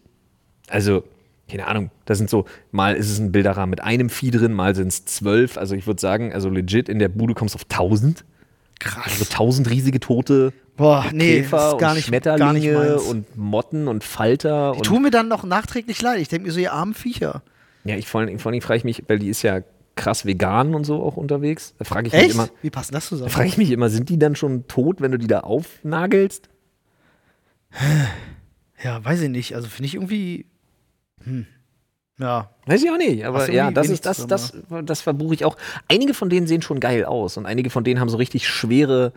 also, keine Ahnung, da sind so, mal ist es ein Bilderrahmen mit einem Vieh drin, mal sind es zwölf. Also ich würde sagen, also legit in der Bude kommst du auf tausend. Krass. Also tausend riesige tote Boah, nee, Käfer das ist gar und nicht, Schmetterlinge gar nicht meins. und Motten und Falter. Die und tun mir dann noch nachträglich leid. Ich denke mir so, ihr armen Viecher. Ja, ich vor allem, vor allem frage ich mich, weil die ist ja krass vegan und so auch unterwegs. Da frage ich mich Echt? immer, Wie passt das da zusammen? frage ich mich immer, sind die dann schon tot, wenn du die da aufnagelst? Ja, weiß ich nicht. Also finde ich irgendwie. Hm. Ja. Weiß ich auch nicht, aber ja, das ist das, zusammen, das, das verbuche ich auch. Einige von denen sehen schon geil aus und einige von denen haben so richtig schwere,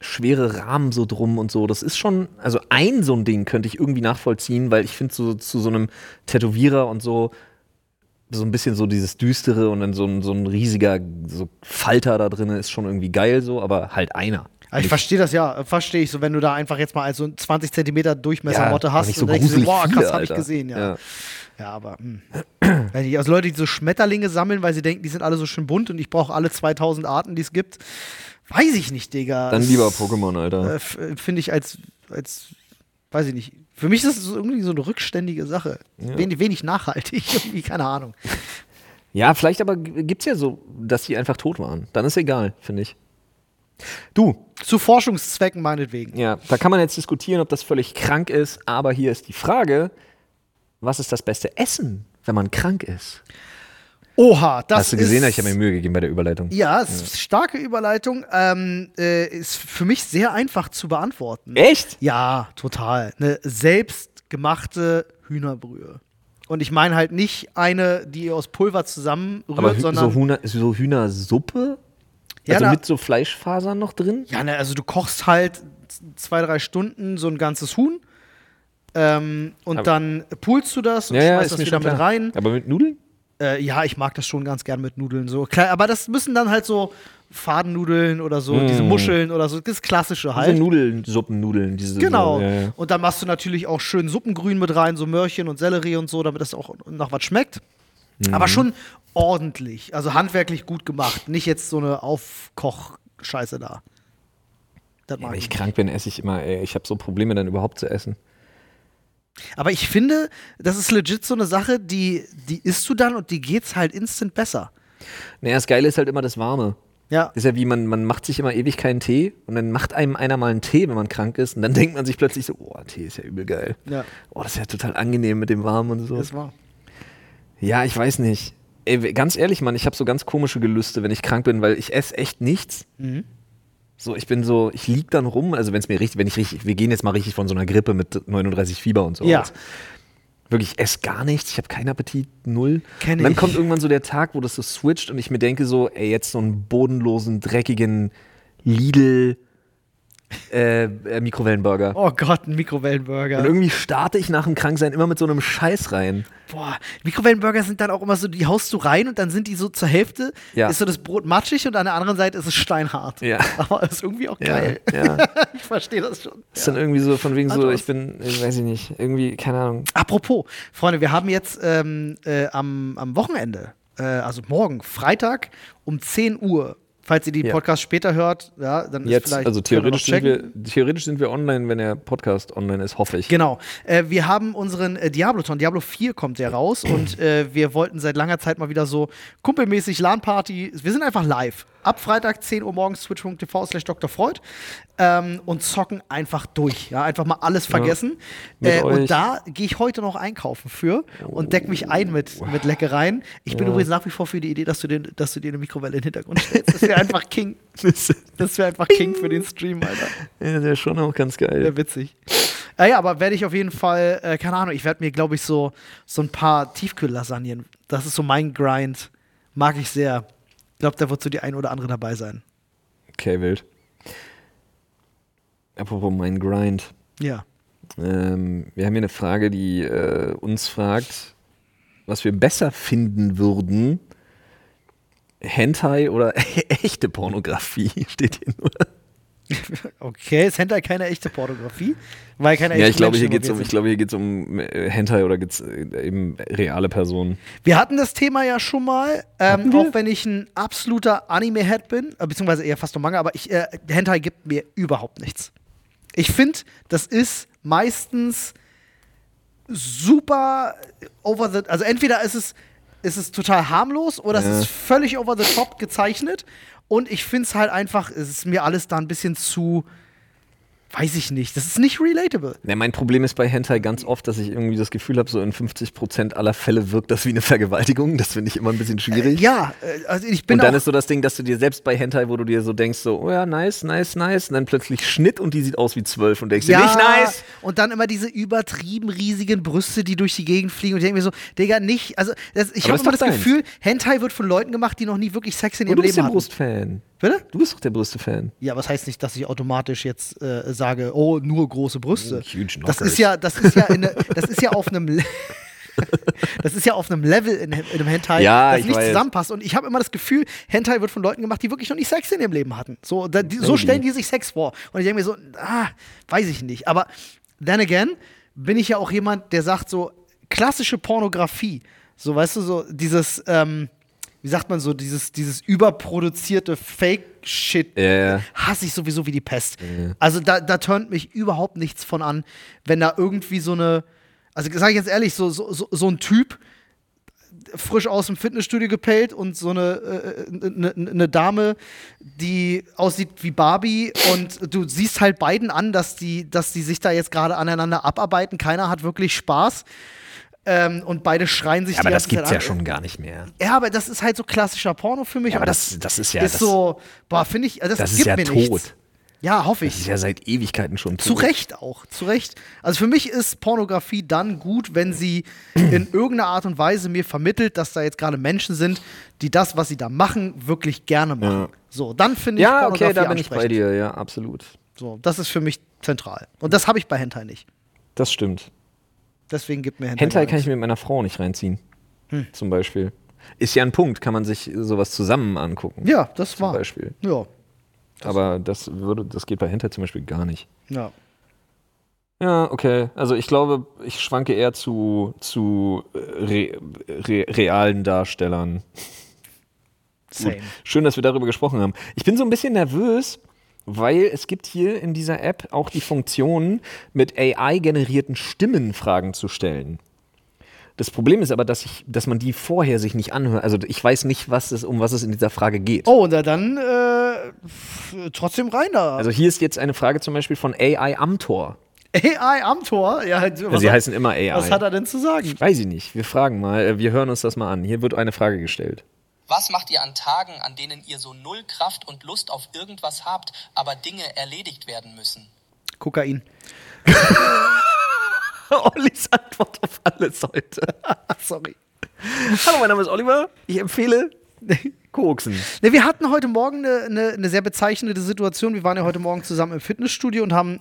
schwere Rahmen so drum und so. Das ist schon, also ein so ein Ding könnte ich irgendwie nachvollziehen, weil ich finde so zu so einem Tätowierer und so so ein bisschen so dieses düstere und dann so ein, so ein riesiger so Falter da drin ist schon irgendwie geil so, aber halt einer. Ich verstehe das ja, verstehe ich so, wenn du da einfach jetzt mal also 20 Zentimeter Durchmessermotte aber hast so und denkst boah, krass, viele, hab ich gesehen, ja. Ja. Ja, aber hm. Nicht, also Leute, die so Schmetterlinge sammeln, weil sie denken, die sind alle so schön bunt und ich brauche alle 2000 Arten, die es gibt, weiß ich nicht, Digga. Dann lieber Pokémon, Alter. Äh, Finde ich als, als, weiß ich nicht. Für mich ist das so irgendwie so eine rückständige Sache. Wenig, wenig nachhaltig, irgendwie, keine Ahnung. Ja, vielleicht aber g- gibt's ja so, dass die einfach tot waren. Dann ist egal, finde ich. Du, Zu Forschungszwecken meinetwegen. ja, da kann man jetzt diskutieren, ob das völlig krank ist, aber hier ist die Frage, was ist das beste Essen, wenn man krank ist? Oha, das Hast du gesehen, ist, ich habe mir Mühe gegeben bei der Überleitung. Ja, ist starke Überleitung. Ähm, äh, ist für mich sehr einfach zu beantworten. Echt? Ja, total. Eine selbstgemachte Hühnerbrühe. Und ich meine halt nicht eine, die aus Pulver zusammenrührt, Aber sondern. so, Hühner, so Hühnersuppe? Ja, also na- mit so Fleischfasern noch drin? Ja, ne, also du kochst halt zwei, drei Stunden so ein ganzes Huhn. Ähm, und Aber- dann pulst du das und schmeißt das wieder mit rein. Aber mit Nudeln? Äh, ja, ich mag das schon ganz gern mit Nudeln. So. Klar, aber das müssen dann halt so Fadennudeln oder so, Mm. diese Muscheln oder so, das klassische Diese halt. Nudeln, Suppennudeln. Diese, Genau. So, ja, ja. Und dann machst du natürlich auch schön Suppengrün mit rein, so Möhrchen und Sellerie und so, damit das auch nach was schmeckt. Mhm. Aber schon ordentlich, also handwerklich gut gemacht. Nicht jetzt so eine Aufkoch-Scheiße da. Ja, Wenn ich ich krank bin, esse ich immer, ey, ich habe so Probleme dann überhaupt zu essen. Aber ich finde, das ist legit so eine Sache, die, die isst du dann und die geht's halt instant besser. Naja, das Geile ist halt immer das Warme. Ja. Ist ja wie, man, man macht sich immer ewig keinen Tee und dann macht einem einer mal einen Tee, wenn man krank ist und dann denkt man sich plötzlich so, oh, Tee ist ja übel geil. Ja, Oh, das ist ja total angenehm mit dem Warmen und so. das war. Ja, ich weiß nicht. Ey, ganz ehrlich, Mann, ich habe so ganz komische Gelüste, wenn ich krank bin, weil ich esse echt nichts. Mhm. So, ich bin so, ich lieg dann rum, also wenn es mir richtig, wenn ich richtig, wir gehen jetzt mal richtig von so einer Grippe mit 39 Fieber und so Ja. aus. Wirklich, ich esse gar nichts, ich habe keinen Appetit, null. Kenn und dann ich. kommt irgendwann so der Tag, wo das so switcht und ich mir denke so, ey, jetzt so einen bodenlosen, dreckigen Lidl äh, äh, Mikrowellenburger. Oh Gott, ein Und Mikrowellenburger. irgendwie starte ich nach dem Kranksein immer mit so einem Scheiß rein. Boah, Mikrowellenburger sind dann auch immer so, die haust du rein und dann sind die so zur Hälfte, Ja. ist so das Brot matschig und an der anderen Seite ist es steinhart. Ja. Aber ist irgendwie auch Ja, geil. ja. ich verstehe das schon. Das ist dann irgendwie so von wegen so, ich bin, ich weiß ich nicht, irgendwie, keine Ahnung. Apropos, Freunde, wir haben jetzt ähm, äh, am, am Wochenende, äh, also morgen, Freitag um 10 Uhr, falls ihr die Ja. Podcast später hört, ja, dann ist Jetzt, vielleicht. also theoretisch sind, wir, theoretisch sind wir online, wenn der Podcast online ist, hoffe ich. Genau. Äh, wir haben unseren äh, Diablo-Ton. Diablo 4 kommt ja raus und äh, wir wollten seit langer Zeit mal wieder so kumpelmäßig LAN-Party. Wir sind einfach live. Ab Freitag 10 Uhr morgens twitch.tv slash Dr. Freud ähm, und zocken einfach durch. Ja, einfach mal alles vergessen. Mit Äh, und da gehe ich heute noch einkaufen für und deck mich ein mit, mit Leckereien. Ich bin Ja. übrigens nach wie vor für die Idee, dass du, den, dass du dir eine Mikrowelle in den Hintergrund stellst. Das wäre einfach King. Das wäre einfach King für den Stream, Alter. Ja, der ist schon auch ganz geil. Ja, witzig. Ja, ja, aber werde ich auf jeden Fall, äh, keine Ahnung, ich werde mir, glaube ich, so, so ein paar Tiefkühllasagnen, das ist so mein Grind, mag ich sehr. Ich glaube, da wird so die ein oder andere dabei sein. Okay, wild. Apropos mein Grind. Ja. Ähm, wir haben hier eine Frage, die äh, uns fragt, was wir besser finden würden. Hentai oder echte Pornografie steht hier nur. Okay, ist Hentai keine echte Pornografie? Weil keine Ja, echten ich glaube, hier geht es um, ich glaube, hier geht's um äh, Hentai oder geht's äh, eben reale Personen. Wir hatten das Thema ja schon mal, ähm, auch wenn ich ein absoluter Anime-Head bin, äh, beziehungsweise eher fast nur Manga, aber ich, äh, Hentai gibt mir überhaupt nichts. Ich finde, das ist meistens super over the, also entweder ist es, ist es total harmlos oder Ja. es ist völlig over the top gezeichnet und ich finde es halt einfach, es ist mir alles da ein bisschen zu, weiß ich nicht, das ist nicht relatable. Ja, mein Problem ist bei Hentai ganz oft, dass ich irgendwie das Gefühl habe, so in 50% aller Fälle wirkt das wie eine Vergewaltigung. Das finde ich immer ein bisschen schwierig. Ja, äh, also ich bin und dann ist so das Ding, dass du dir selbst bei Hentai, wo du dir so denkst, so, oh ja, nice, nice, nice, und dann plötzlich Schnitt und die sieht aus wie zwölf und denkst dir, ja, nicht nice. Und dann immer diese übertrieben riesigen Brüste, die durch die Gegend fliegen. Und ich denke mir so, Digga, nicht. Also, das, ich Aber habe das immer das deins. Gefühl, Hentai wird von Leuten gemacht, die noch nie wirklich Sex in ihrem du bist Leben der hatten. Brustfan. Bitte? Du bist doch der Brüste-Fan. Ja, was heißt nicht, dass ich automatisch jetzt äh, sage, oh, nur große Brüste. Huge das ist ja, das ist ja, in, ne- das ist ja auf einem. Le- Das ist ja auf einem Level in, in einem Hentai, Ja, das ich nicht weiß. zusammenpasst. Und ich habe immer das Gefühl, Hentai wird von Leuten gemacht, die wirklich noch nicht Sex in ihrem Leben hatten. So, da, die, so stellen die sich Sex vor. Und ich denke mir so, ah, weiß ich nicht. Aber then again, bin ich ja auch jemand, der sagt so, klassische Pornografie, so weißt du, so dieses, ähm, wie sagt man so, dieses, dieses überproduzierte Fake-Shit ja. hasse ich sowieso wie die Pest. Ja. Also da, da turnt mich überhaupt nichts von an, wenn da irgendwie so eine, also sage ich jetzt ehrlich, so, so, so, so ein Typ frisch aus dem Fitnessstudio gepellt und so eine, äh, eine, eine Dame, die aussieht wie Barbie und du siehst halt beiden an, dass die, dass die sich da jetzt gerade aneinander abarbeiten. Keiner hat wirklich Spaß. Ähm, und beide schreien sich Ja, aber die das ganze gibt's Zeit ja an. schon gar nicht mehr. Ja, aber das ist halt so klassischer Porno für mich. Ja, aber das, das ist ja ist das, so, boah, finde ich, also das, das ist gibt ja mir tot. nichts. Ja, hoffe ich. Das ist ja seit Ewigkeiten schon. Zu Recht auch, zu Recht. Also für mich ist Pornografie dann gut, wenn sie in irgendeiner Art und Weise mir vermittelt, dass da jetzt gerade Menschen sind, die das, was sie da machen, wirklich gerne machen. Ja. So, dann finde ich Ja, Pornografie okay, da bin ich bei dir, ja, absolut. So, das ist für mich zentral. Und das habe ich bei Hentai nicht. Das stimmt. Deswegen gibt mir Hentai. Hentai kann ich nichts. mit meiner Frau nicht reinziehen. Zum Beispiel. Ist ja ein Punkt, kann man sich sowas zusammen angucken. Ja, das Zum war. Beispiel. Ja, Aber das würde, das geht bei Hentai zum Beispiel gar nicht. ja. Ja, okay. Also ich glaube, ich schwanke eher zu, zu äh, re, re, realen Darstellern. Same. Schön, dass wir darüber gesprochen haben. Ich bin so ein bisschen nervös, weil es gibt hier in dieser App auch die Funktion, mit AI-generierten Stimmen Fragen zu stellen. Das Problem ist aber, dass, ich, dass man die vorher sich nicht anhört. Also ich weiß nicht, was es, um was es in dieser Frage geht. Oh, na dann äh, trotzdem rein da. Also hier ist jetzt eine Frage zum Beispiel von AI Amtor. AI am Tor. Ja, Also sie hat, heißen immer AI. was hat er denn zu sagen? Weiß ich nicht. Wir fragen mal. Wir hören uns das mal an. Hier wird eine Frage gestellt. Was macht ihr an Tagen, an denen ihr so null Kraft und Lust auf irgendwas habt, aber Dinge erledigt werden müssen? Kokain. Ollis Antwort auf alles heute. Sorry. Hallo, mein Name ist Oliver. Ich empfehle Koksen. Ne, wir hatten heute Morgen eine, eine, eine sehr bezeichnende Situation. Wir waren ja heute Morgen zusammen im Fitnessstudio und haben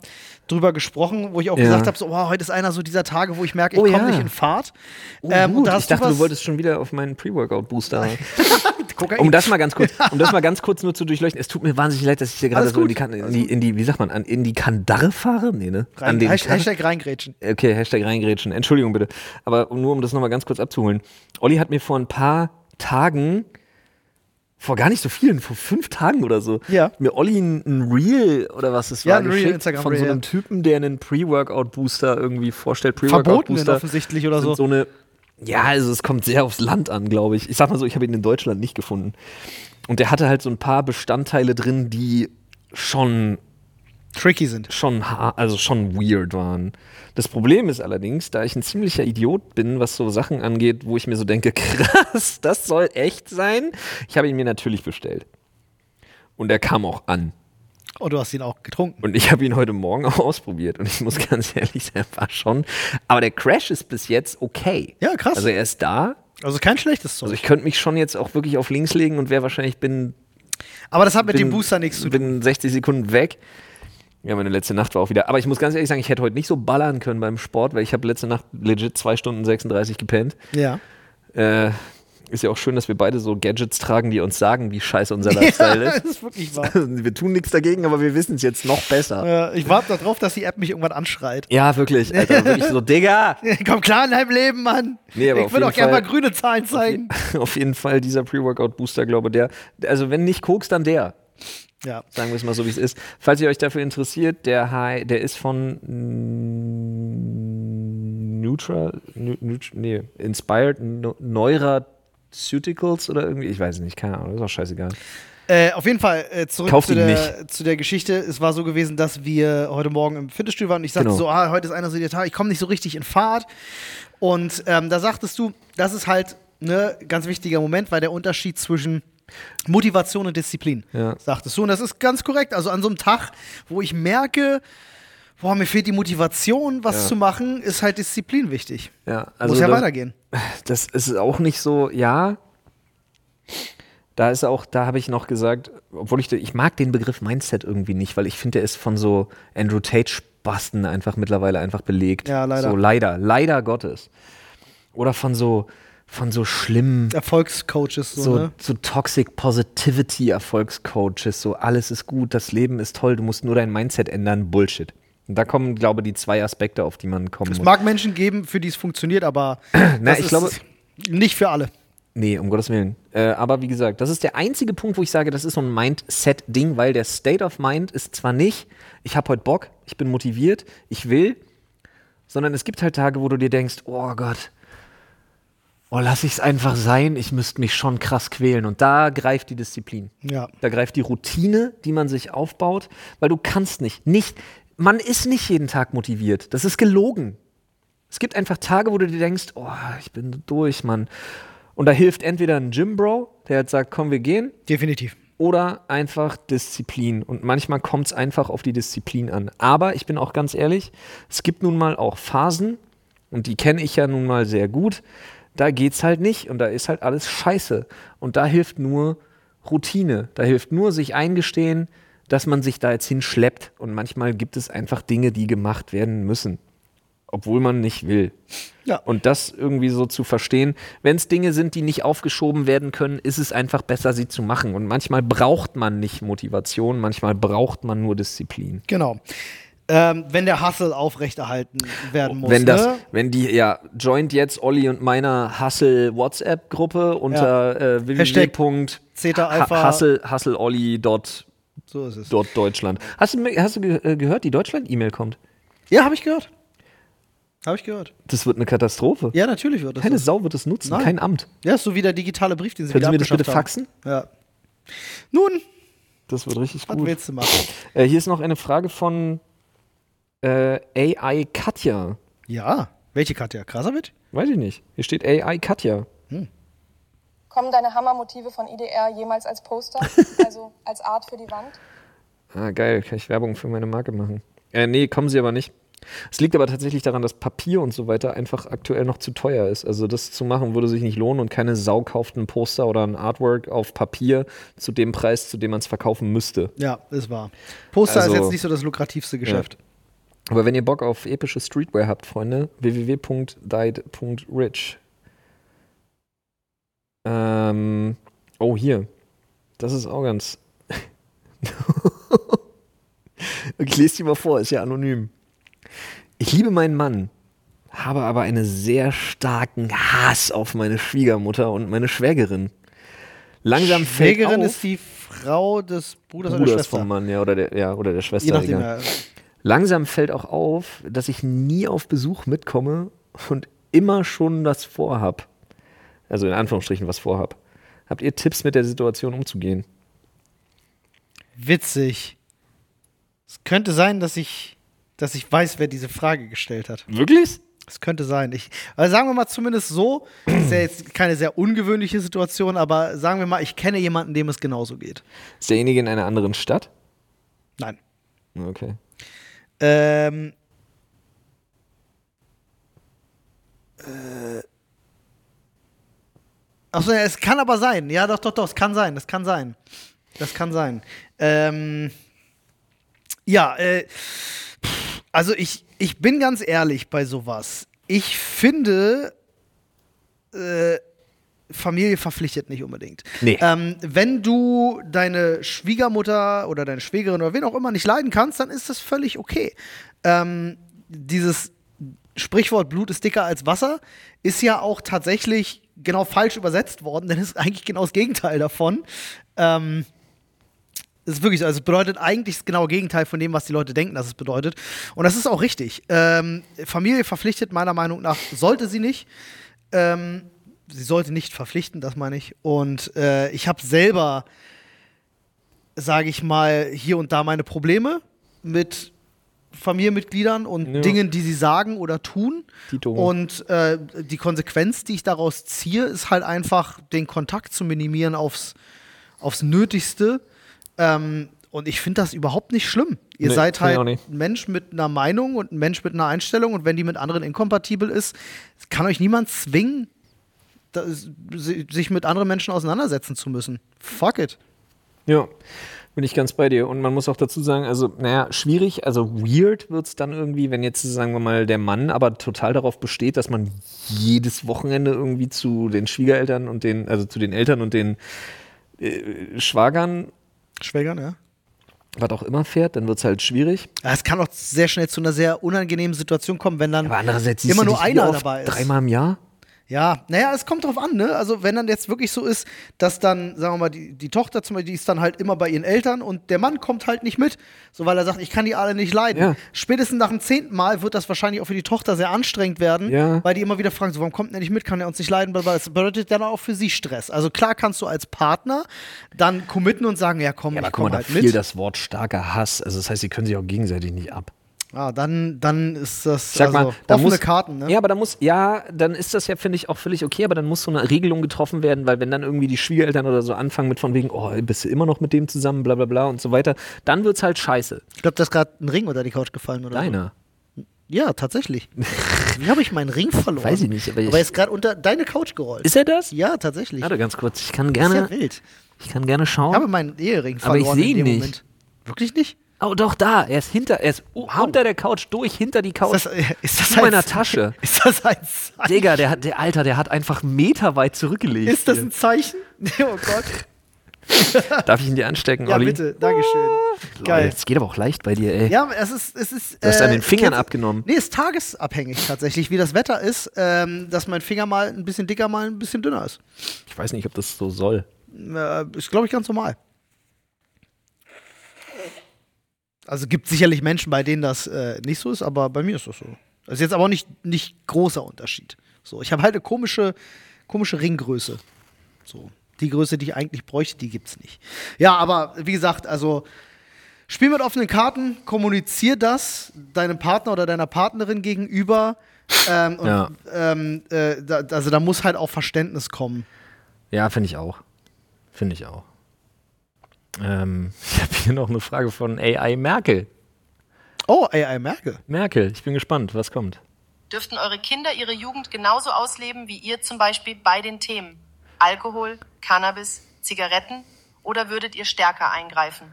drüber gesprochen, wo ich auch Ja. gesagt habe: so, oh, heute ist einer so dieser Tage, wo ich merke, ich Oh komme ja. nicht in Fahrt. Oh, Ähm, gut. ich dachte, du, du, wolltest schon wieder auf meinen Pre-Workout-Booster. Um das mal ganz kurz, um das mal ganz kurz nur zu durchleuchten. Es tut mir wahnsinnig leid, dass ich hier gerade so in die, in, die, in die, wie sagt man, an, in die Kandare fahre? Nee, ne? rein, an den Hashtag, Hashtag reingrätschen. Okay, Hashtag reingrätschen. Entschuldigung bitte. Aber nur um das nochmal ganz kurz abzuholen. Olli hat mir vor ein paar Tagen, vor gar nicht so vielen, vor fünf Tagen oder so, Ja. mir Olli ein, Reel oder was es Ja, war, ein Reel, Instagram von so einem. Typen, der einen Pre-Workout-Booster irgendwie vorstellt. Pre-Workout-Booster offensichtlich oder so. so eine, ja, also es kommt sehr aufs Land an, glaube ich. Ich sag mal so, ich habe ihn in Deutschland nicht gefunden. Und der hatte halt so ein paar Bestandteile drin, die schon Tricky sind. schon, also schon weird waren. Das Problem ist allerdings, da ich ein ziemlicher Idiot bin, was so Sachen angeht, wo ich mir so denke, krass, das soll echt sein. Ich habe ihn mir natürlich bestellt. Und er kam auch an. Und Oh, du hast ihn auch getrunken. Und ich habe ihn heute Morgen auch ausprobiert. Und ich muss ganz ehrlich sagen, war schon. Aber der Crash ist bis jetzt okay. Ja, krass. Also er ist da. Also kein schlechtes Zeug. Also ich könnte mich schon jetzt auch wirklich auf links legen und wäre wahrscheinlich bin Aber das hat mit bin, dem Booster nichts zu tun. bin 60 Sekunden weg. Ja, meine letzte Nacht war auch wieder. Aber ich muss ganz ehrlich sagen, ich hätte heute nicht so ballern können beim Sport, weil ich habe letzte Nacht legit 2 Stunden 36 gepennt. Ja. Äh, ist ja auch schön, dass wir beide so Gadgets tragen, die uns sagen, wie scheiße unser Lifestyle das ist. ist wirklich wahr. Wir tun nichts dagegen, aber wir wissen es jetzt noch besser. Äh, ich warte darauf, dass die App mich irgendwann anschreit. Ja, wirklich. Alter, wirklich so, Digga! Komm klar in deinem Leben, Mann. Nee, ich auf will auch gerne mal grüne Zahlen zeigen. Auf jeden Fall dieser Pre-Workout-Booster, glaube der. Also, wenn nicht Koks, dann der. Ja. Sagen wir es mal so, wie es ist. Falls ihr euch dafür interessiert, der, Hi- der ist von mm, Nut- nee, Inspired Neuraceuticals oder irgendwie, ich weiß es nicht, keine Ahnung, ist auch scheißegal. Äh, auf jeden Fall äh, zurück zu der, zu der Geschichte. Es war so gewesen, dass wir heute Morgen im Fitnessstudio waren und ich sagte Genau. so, ah, heute ist einer so der Tag, ich komme nicht so richtig in Fahrt. Und ähm, da sagtest du, das ist halt ne ganz wichtiger Moment, weil der Unterschied zwischen Motivation und Disziplin, Ja. sagtest du. Und das ist ganz korrekt. Also an so einem Tag, wo ich merke, boah, mir fehlt die Motivation, was Ja. zu machen, ist halt Disziplin wichtig. Ja, also Muss ja da- weitergehen. das ist auch nicht so, ja. Da ist auch, da habe ich noch gesagt, obwohl ich, ich mag den Begriff Mindset irgendwie nicht, weil ich finde, der ist von so Andrew Tate Spasten einfach mittlerweile einfach belegt. Ja, leider. So leider, leider Gottes. Oder von so, von so schlimmen, Erfolgscoaches, so, so, ne? so Toxic Positivity Erfolgscoaches, so alles ist gut, das Leben ist toll, du musst nur dein Mindset ändern, Bullshit. Und da kommen, glaube ich, die zwei Aspekte, auf die man kommen Es muss. mag Menschen geben, für die es funktioniert, aber Na, ich glaube- nicht für alle. Nee, um Gottes Willen. Äh, aber wie gesagt, das ist der einzige Punkt, wo ich sage, das ist so ein Mindset-Ding, weil der State of Mind ist zwar nicht, ich habe heute Bock, ich bin motiviert, ich will, sondern es gibt halt Tage, wo du dir denkst, oh Gott, oh, lass ich es einfach sein, ich müsste mich schon krass quälen. Und da greift die Disziplin. Ja. Da greift die Routine, die man sich aufbaut, weil du kannst nicht, nicht, man ist nicht jeden Tag motiviert. Das ist gelogen. Es gibt einfach Tage, wo du dir denkst, oh, ich bin durch, Mann. Und da hilft entweder ein Gym-Bro, der halt sagt, komm, wir gehen. Definitiv. oder einfach Disziplin. Und manchmal kommt es einfach auf die Disziplin an. Aber ich bin auch ganz ehrlich, es gibt nun mal auch Phasen, und die kenne ich ja nun mal sehr gut, da geht es halt nicht und da ist halt alles scheiße. Und da hilft nur Routine. Da hilft nur sich eingestehen, dass man sich da jetzt hinschleppt. Und manchmal gibt es einfach Dinge, die gemacht werden müssen obwohl man nicht will. Ja. Und das irgendwie so zu verstehen, wenn es Dinge sind, die nicht aufgeschoben werden können, ist es einfach besser, sie zu machen. Und manchmal braucht man nicht Motivation, manchmal braucht man nur Disziplin. Genau. Ähm, wenn der Hustle aufrechterhalten werden muss. Wenn das, ne? wenn die, ja, joint jetzt Olli und meiner Hustle WhatsApp-Gruppe unter ja. äh, www.hustle, dot, so. Hast du, hast du ge äh, gehört, die Deutschland-E-Mail kommt? Ja, habe ich gehört. Habe ich gehört. Das wird eine Katastrophe. Ja, natürlich wird das. Keine so. Sau wird es nutzen, Nein. kein Amt. Ja, ist so wie der digitale Brief, den sie Können Sie mir das bitte faxen? Ja. Nun. Das wird richtig was gut. Was willst du machen? Äh, hier ist noch eine Frage von äh, AI Katja. Ja. Welche Katja? Krasavitsch? Weiß ich nicht. Hier steht AI Katja. Hm. Kommen deine Hammermotive von IDR jemals als Poster? also als Art für die Wand? Ah, geil. Kann ich Werbung für meine Marke machen? Äh, nee, kommen sie aber nicht. Es liegt aber tatsächlich daran, dass Papier und so weiter einfach aktuell noch zu teuer ist. Also das zu machen würde sich nicht lohnen und keine Sau kauft ein Poster oder ein Artwork auf Papier zu dem Preis, zu dem man es verkaufen müsste. Ja, ist wahr. Poster also, ist jetzt nicht so das lukrativste Geschäft. Ja. Aber wenn ihr Bock auf epische Streetwear habt, Freunde, www.died.rich. Ähm, oh, hier. Das ist auch ganz. ich lese die mal vor, ist ja anonym. Ich liebe meinen Mann, habe aber einen sehr starken Hass auf meine Schwiegermutter und meine Schwägerin. Langsam Schwägerin fällt auf, ist die Frau des Bruders, Bruders oder der Schwester. vom Mann, ja, oder der, ja, oder der Schwester. Je nachdem, ja. Langsam fällt auch auf, dass ich nie auf Besuch mitkomme und immer schon das vorhab. Also in Anführungsstrichen was vorhab. Habt ihr Tipps, mit der Situation umzugehen? Witzig. Es könnte sein, dass ich dass ich weiß, wer diese Frage gestellt hat. Wirklich? Es könnte sein. Ich, also sagen wir mal zumindest so, ist ja jetzt keine sehr ungewöhnliche Situation, aber sagen wir mal, ich kenne jemanden, dem es genauso geht. Ist derjenige in einer anderen Stadt? Nein. Okay. Ähm. Äh. Achso, ja, es kann aber sein. Ja, doch, doch, doch, es kann sein. Das kann sein. Das kann sein. Ähm. Ja, äh. Also ich, ich bin ganz ehrlich bei sowas. Ich finde, äh, Familie verpflichtet nicht unbedingt. Nee. Ähm, wenn du deine Schwiegermutter oder deine Schwägerin oder wen auch immer nicht leiden kannst, dann ist das völlig okay. Ähm, dieses Sprichwort Blut ist dicker als Wasser ist ja auch tatsächlich genau falsch übersetzt worden, denn es ist eigentlich genau das Gegenteil davon. Ähm, das ist wirklich so. Also es bedeutet eigentlich das genaue Gegenteil von dem, was die Leute denken, dass es bedeutet. Und das ist auch richtig. Ähm, Familie verpflichtet meiner Meinung nach, sollte sie nicht. Ähm, sie sollte nicht verpflichten, das meine ich. Und äh, ich habe selber, sage ich mal, hier und da meine Probleme mit Familienmitgliedern und ja. Dingen, die sie sagen oder tun. Und äh, die Konsequenz, die ich daraus ziehe, ist halt einfach, den Kontakt zu minimieren aufs, aufs Nötigste ähm, und ich finde das überhaupt nicht schlimm. Ihr nee, seid halt ein Mensch mit einer Meinung und ein Mensch mit einer Einstellung und wenn die mit anderen inkompatibel ist, kann euch niemand zwingen, das, sich mit anderen Menschen auseinandersetzen zu müssen. Fuck it. Ja, bin ich ganz bei dir. Und man muss auch dazu sagen, also, naja, schwierig, also weird wird es dann irgendwie, wenn jetzt, sagen wir mal, der Mann aber total darauf besteht, dass man jedes Wochenende irgendwie zu den Schwiegereltern und den, also zu den Eltern und den äh, Schwagern Schwägern, ja. Was auch immer fährt, dann wird es halt schwierig. Ja, es kann auch sehr schnell zu einer sehr unangenehmen Situation kommen, wenn dann immer nur einer dabei ist. Dreimal im Jahr? Ja, naja, es kommt drauf an, ne? Also, wenn dann jetzt wirklich so ist, dass dann, sagen wir mal, die, die Tochter zum Beispiel, die ist dann halt immer bei ihren Eltern und der Mann kommt halt nicht mit, so weil er sagt, ich kann die alle nicht leiden. Ja. Spätestens nach dem zehnten Mal wird das wahrscheinlich auch für die Tochter sehr anstrengend werden, ja. weil die immer wieder fragen, so, warum kommt der nicht mit, kann er uns nicht leiden, das bedeutet dann auch für sie Stress. Also, klar kannst du als Partner dann committen und sagen, ja, komm, ja, aber ich komm mal, halt da mit. das Wort starker Hass, also das heißt, sie können sich auch gegenseitig nicht ab. Ah, dann, dann ist das Sag mal, also, da offene muss, Karten, ne? Ja, aber da muss, ja, dann ist das ja, finde ich, auch völlig okay, aber dann muss so eine Regelung getroffen werden, weil wenn dann irgendwie die Schwiegereltern oder so anfangen mit von wegen, oh, bist du immer noch mit dem zusammen, bla bla bla und so weiter, dann wird's halt scheiße. Ich glaube, da ist gerade ein Ring unter die Couch gefallen, oder? Deiner. So. Ja, tatsächlich. Wie habe ich meinen Ring verloren? Weiß ich nicht, aber ich- aber er ist gerade unter deine Couch gerollt. Ist er das? ja, tatsächlich. Warte ganz kurz, ich kann ist ja gerne, wild. ich kann gerne Ich schauen. habe meinen Ehering Aber ich verloren seh in dem ihn nicht. Moment. Wirklich nicht? Oh, doch, da, er ist hinter, er ist u- unter der Couch durch, hinter die Couch. Ist das, äh, ist das in meiner Tasche. Ist das ein Zeichen? Digga, der hat, der Alter, der hat einfach meterweit zurückgelegt. Ist das hier. ein Zeichen? Oh Gott. Darf ich ihn dir anstecken, Ja, Olli? bitte. Dankeschön. Lol, Geil. Das geht aber auch leicht bei dir, ey. Ja, es ist. Es ist Du hast äh, an den Fingern jetzt- abgenommen. Nee, ist tagesabhängig tatsächlich, wie das Wetter ist, ähm, dass mein Finger mal ein bisschen dicker, mal ein bisschen dünner ist. Ich weiß nicht, ob das so soll. Äh, ist, glaube ich, ganz normal. Also gibt sicherlich Menschen, bei denen das äh, nicht so ist, aber bei mir ist das so. Das ist jetzt aber auch nicht, nicht großer Unterschied. So, ich habe halt eine komische, komische Ringgröße. So, die Größe, die ich eigentlich bräuchte, die gibt's nicht. Ja, aber wie gesagt, also spiel mit offenen Karten, kommunizier das deinem Partner oder deiner Partnerin gegenüber. Ähm, und, Ja. ähm, äh, da, also da muss halt auch Verständnis kommen. Ja, finde ich auch. Finde ich auch. Ähm, ich habe hier noch eine Frage von AI Merkel. Oh, AI Merkel. Merkel, ich bin gespannt, was kommt. Dürften eure Kinder ihre Jugend genauso ausleben wie ihr zum Beispiel bei den Themen Alkohol, Cannabis, Zigaretten oder würdet ihr stärker eingreifen?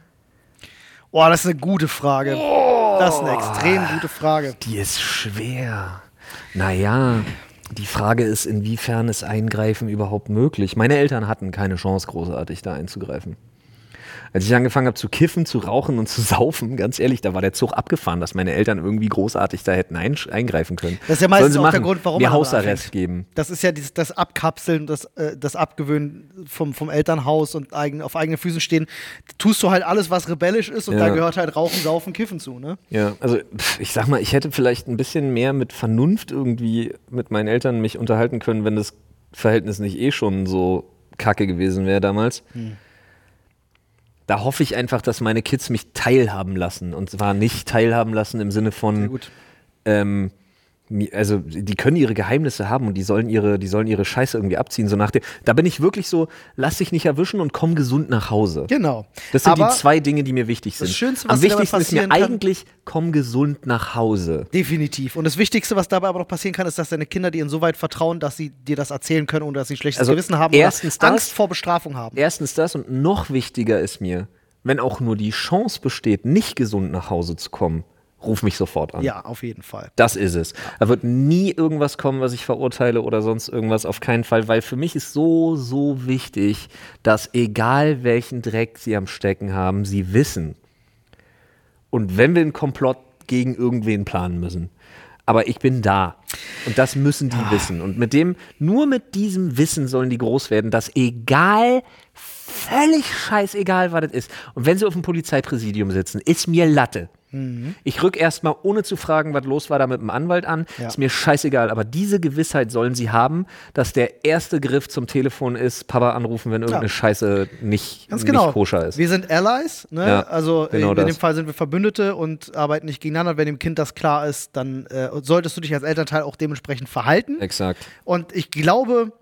Boah, das ist eine gute Frage. Das ist eine extrem gute Frage. Die ist schwer. Naja, die Frage ist, inwiefern ist Eingreifen überhaupt möglich? Meine Eltern hatten keine Chance, großartig da einzugreifen. Als ich angefangen habe zu kiffen, zu rauchen und zu saufen, ganz ehrlich, da war der Zug abgefahren, dass meine Eltern irgendwie großartig da hätten ein eingreifen können. Das ist ja meistens auch machen, der Grund, warum mir Hausarrest geben. Das ist ja dieses, das Abkapseln, das, äh, das Abgewöhnen vom, vom Elternhaus und eigen, auf eigenen Füßen stehen. Tust du halt alles, was rebellisch ist und Ja. da gehört halt Rauchen, Saufen, Kiffen zu, ne? Ja, also ich sag mal, ich hätte vielleicht ein bisschen mehr mit Vernunft irgendwie mit meinen Eltern mich unterhalten können, wenn das Verhältnis nicht eh schon so kacke gewesen wäre damals. Da hoffe ich einfach, dass meine Kids mich teilhaben lassen. Und zwar nicht teilhaben lassen im Sinne von, ähm, also die können ihre Geheimnisse haben und die sollen ihre, die sollen ihre Scheiße irgendwie abziehen. So nach dem, da bin ich wirklich so, lass dich nicht erwischen und komm gesund nach Hause. Genau. Das sind Aber die zwei Dinge, die mir wichtig sind. das Schönste, Am was dabei wichtigsten ist mir kann- eigentlich, komm gesund nach Hause. Definitiv. Und das Wichtigste, was dabei aber noch passieren kann, ist, dass deine Kinder dir insoweit vertrauen, dass sie dir das erzählen können, ohne dass sie ein schlechtes Also Gewissen haben erstens das- Angst vor Bestrafung haben. Erstens das und noch wichtiger ist mir, wenn auch nur die Chance besteht, nicht gesund nach Hause zu kommen, ruf mich sofort an. Ja, auf jeden Fall. Das ist es. Da wird nie irgendwas kommen, was ich verurteile oder sonst irgendwas, auf keinen Fall, weil für mich ist so, so wichtig, dass egal welchen Dreck sie am Stecken haben, sie wissen. Und wenn wir einen Komplott gegen irgendwen planen müssen, aber ich bin da. Und das müssen die wissen. Und mit dem, nur mit diesem Wissen sollen die groß werden, dass egal, völlig scheißegal, was das ist. Und wenn sie auf dem Polizeipräsidium sitzen, ist mir Latte. Ich rück erstmal, ohne zu fragen, was los war, da mit dem Anwalt an. Ja. Ist mir scheißegal. Aber diese Gewissheit sollen sie haben, dass der erste Griff zum Telefon ist, Papa anrufen, wenn irgendeine Ja. Scheiße nicht, Ganz nicht genau. koscher ist. Wir sind Allies, ne? Ja, also genau in, in dem. Fall sind wir Verbündete und arbeiten nicht gegeneinander. Wenn dem Kind das klar ist, dann äh, solltest du dich als Elternteil auch dementsprechend verhalten. Exakt. Und ich glaube,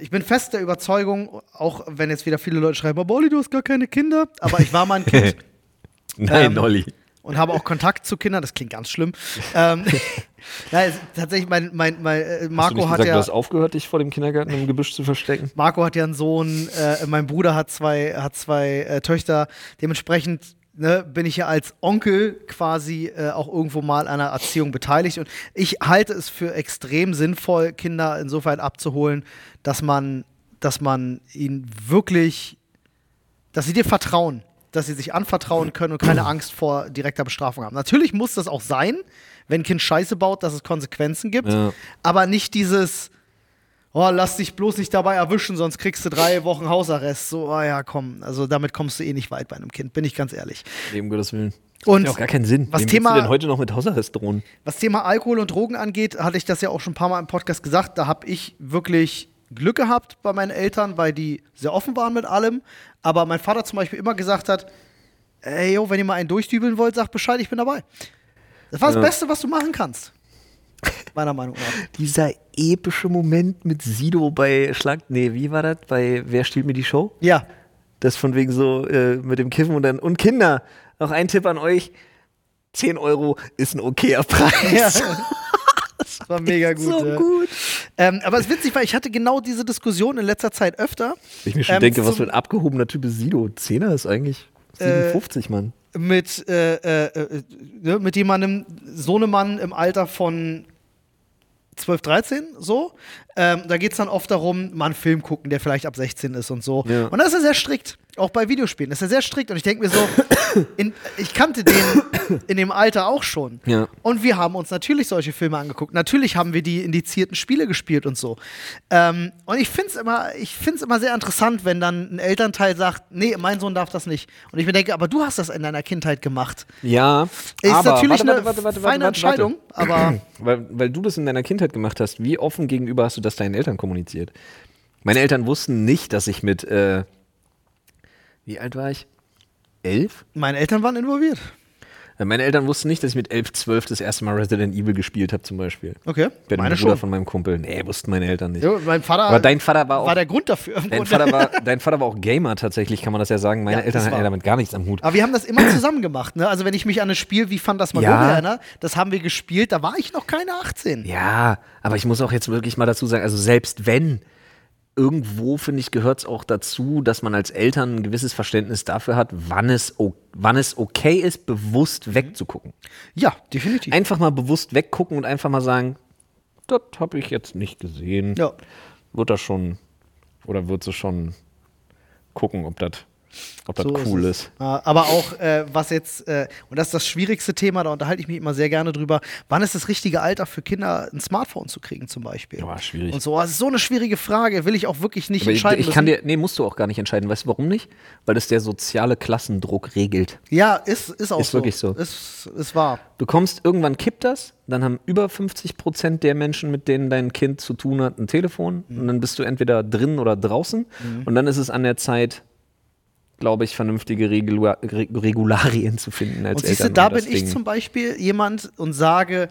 ich bin fest der Überzeugung, auch wenn jetzt wieder viele Leute schreiben, aber Olli, du hast gar keine Kinder, aber ich war mal ein Kind Nein, Ähm, Olli. Und habe auch Kontakt zu Kindern, das klingt ganz schlimm. ähm, es- tatsächlich, mein, mein, mein äh, Hast du Marco nicht hat gesagt, ja. du hast aufgehört, dich vor dem Kindergarten im Gebüsch zu verstecken? Marco hat ja einen Sohn, äh, mein Bruder hat zwei, hat zwei äh, Töchter. Dementsprechend ne, bin ich ja als Onkel quasi äh, auch irgendwo mal an der Erziehung beteiligt. Und ich halte es für extrem sinnvoll, Kinder insofern abzuholen, dass man, dass man ihnen wirklich, dass sie dir vertrauen, dass sie sich anvertrauen können und keine Angst vor direkter Bestrafung haben. Natürlich muss das auch sein, wenn ein Kind Scheiße baut, dass es Konsequenzen gibt, Ja. aber nicht dieses oh, lass dich bloß nicht dabei erwischen, sonst kriegst du drei Wochen Hausarrest. So, oh ja, komm. Also damit kommst du eh nicht weit bei einem Kind, bin ich ganz ehrlich. Um Gottes Willen. Und Ja, auch gar keinen Sinn. was Wem Thema- denn heute noch mit Hausarrest drohen? was Thema Alkohol und Drogen angeht, hatte ich das ja auch schon ein paar Mal im Podcast gesagt. Da habe ich wirklich Glück gehabt bei meinen Eltern, weil die sehr offen waren mit allem. Aber mein Vater zum Beispiel immer gesagt hat, ey, yo, wenn ihr mal einen durchdübeln wollt, sagt Bescheid, ich bin dabei. Das war das Ja. Beste, was du machen kannst. Meiner Meinung nach. Dieser epische Moment mit Sido bei Schlag. Nee, wie war das? Bei Wer stiehlt mir die Show? Ja. Das von wegen so äh, mit dem Kiffen und dann. Und Kinder, noch ein Tipp an euch: 10 Euro ist ein okayer Preis. ja. Das war mega gut. so ja. gut. Ähm, aber es ist witzig, weil ich hatte genau diese Diskussion in letzter Zeit öfter. Ich mir schon Ähm, denke, was für ein abgehobener Typ ist Sido. Zehner ist eigentlich 57, Mann. mit, äh, äh, äh, ne, mit jemandem, Sohnemann im Alter von 12, 13, so. Ähm, da geht es dann oft darum, mal einen Film gucken, der vielleicht ab 16 ist und so. Ja. Und das ist er sehr strikt. Auch bei Videospielen ist er sehr strikt. Und ich denke mir so, in, ich kannte den in dem Alter auch schon. Ja. Und wir haben uns natürlich solche Filme angeguckt. Natürlich haben wir die indizierten Spiele gespielt und so. Ähm, und ich finde es immer, ich find's immer sehr interessant, wenn dann ein Elternteil sagt, nee, mein Sohn darf das nicht. Und ich mir denke, aber du hast das in deiner Kindheit gemacht. Ja, Ist aber natürlich warte, eine warte, warte, warte, feine. Entscheidung, aber Weil, weil du das in deiner Kindheit gemacht hast, wie offen gegenüber hast du das deinen Eltern kommuniziert? Meine Eltern wussten nicht, dass ich mit, äh, wie alt war ich? Elf? meine Eltern waren involviert. Äh, Meine Eltern wussten nicht, dass ich mit elf, zwölf das erste Mal Resident Evil gespielt habe, zum Beispiel. Okay, Bei dem meine Bruder schon. von meinem Kumpel. Nee, wussten meine Eltern nicht. Ja, mein Vater Aber dein Vater war auch. war der Grund dafür. dein. Vater war, dein Vater war auch Gamer tatsächlich, kann man das ja sagen. Meine Ja, Eltern hatten ja damit gar nichts am Hut. Aber wir haben das immer zusammen gemacht. Ne? Also wenn ich mich an ein Spiel wie Phantasmagoria Ja. erinnere, das haben wir gespielt, da war ich noch keine 18. Ja, aber ich muss auch jetzt wirklich mal dazu sagen, also selbst wenn, irgendwo, finde ich, gehört es auch dazu, dass man als Eltern ein gewisses Verständnis dafür hat, wann es, wann es okay ist, bewusst wegzugucken. Ja, definitiv. Einfach mal bewusst weggucken und einfach mal sagen, das habe ich jetzt nicht gesehen. ja. Wird das schon, oder wird sie schon gucken, ob das ob das So cool es. ist. Ja, aber auch, äh, was jetzt, äh, und das ist das schwierigste Thema, da unterhalte ich mich immer sehr gerne drüber, wann ist das richtige Alter für Kinder, ein Smartphone zu kriegen zum Beispiel? Ja, schwierig. Und so, das ist so eine schwierige Frage, will ich auch wirklich nicht Aber ich, entscheiden ich kann müssen. dir, nee, musst du auch gar nicht entscheiden. Weißt du warum nicht? Weil das der soziale Klassendruck regelt. Ja, ist, ist auch Ist so. wirklich so. Ist, ist wahr. Du kommst, irgendwann kippt das, dann haben über 50 Prozent der Menschen, mit denen dein Kind zu tun hat, ein Telefon. Und dann bist du entweder drin oder draußen. Und dann ist es an der Zeit, glaube ich, vernünftige Regula Re Regularien zu finden als Und siehst du, Eltern. da bin ich Ding- zum Beispiel jemand und sage,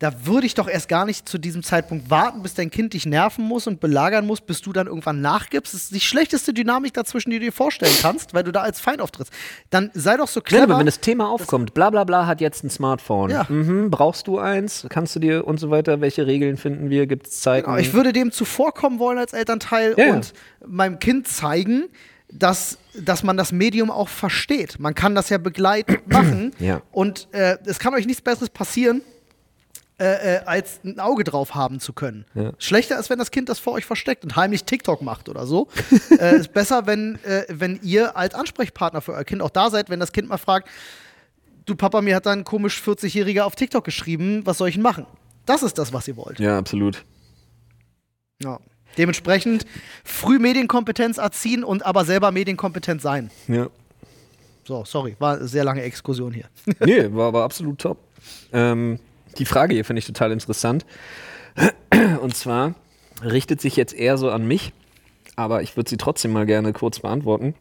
da würde ich doch erst gar nicht zu diesem Zeitpunkt warten, bis dein Kind dich nerven muss und belagern muss, bis du dann irgendwann nachgibst. Das ist die schlechteste Dynamik dazwischen, die du dir vorstellen kannst, weil du da als Feind auftrittst. Dann sei doch so clever. aber wenn das Thema aufkommt, bla bla bla hat jetzt ein Smartphone. Ja. Mhm, brauchst du eins? Kannst du dir und so weiter? Welche Regeln finden wir? Gibt es Zeiten? Genau, ich würde dem zuvorkommen wollen als Elternteil Ja, ja. und meinem Kind zeigen, dass, dass man das Medium auch versteht. Man kann das ja begleitend machen Ja. und äh, es kann euch nichts Besseres passieren, äh, äh, als ein Auge drauf haben zu können. Ja. Schlechter ist, wenn das Kind das vor euch versteckt und heimlich TikTok macht oder so. äh, ist besser, wenn, äh, wenn ihr als Ansprechpartner für euer Kind auch da seid, wenn das Kind mal fragt, du Papa, mir hat da ein komisch 40-Jähriger auf TikTok geschrieben, was soll ich denn machen? Das ist das, was ihr wollt. ja, absolut. Ja. Dementsprechend früh Medienkompetenz erziehen und aber selber medienkompetent sein. Ja. So, sorry, war eine sehr lange Exkursion hier. Nee, war aber absolut top. Ähm, die Frage hier finde ich total interessant. Und zwar richtet sich jetzt eher so an mich, aber ich würde sie trotzdem mal gerne kurz beantworten.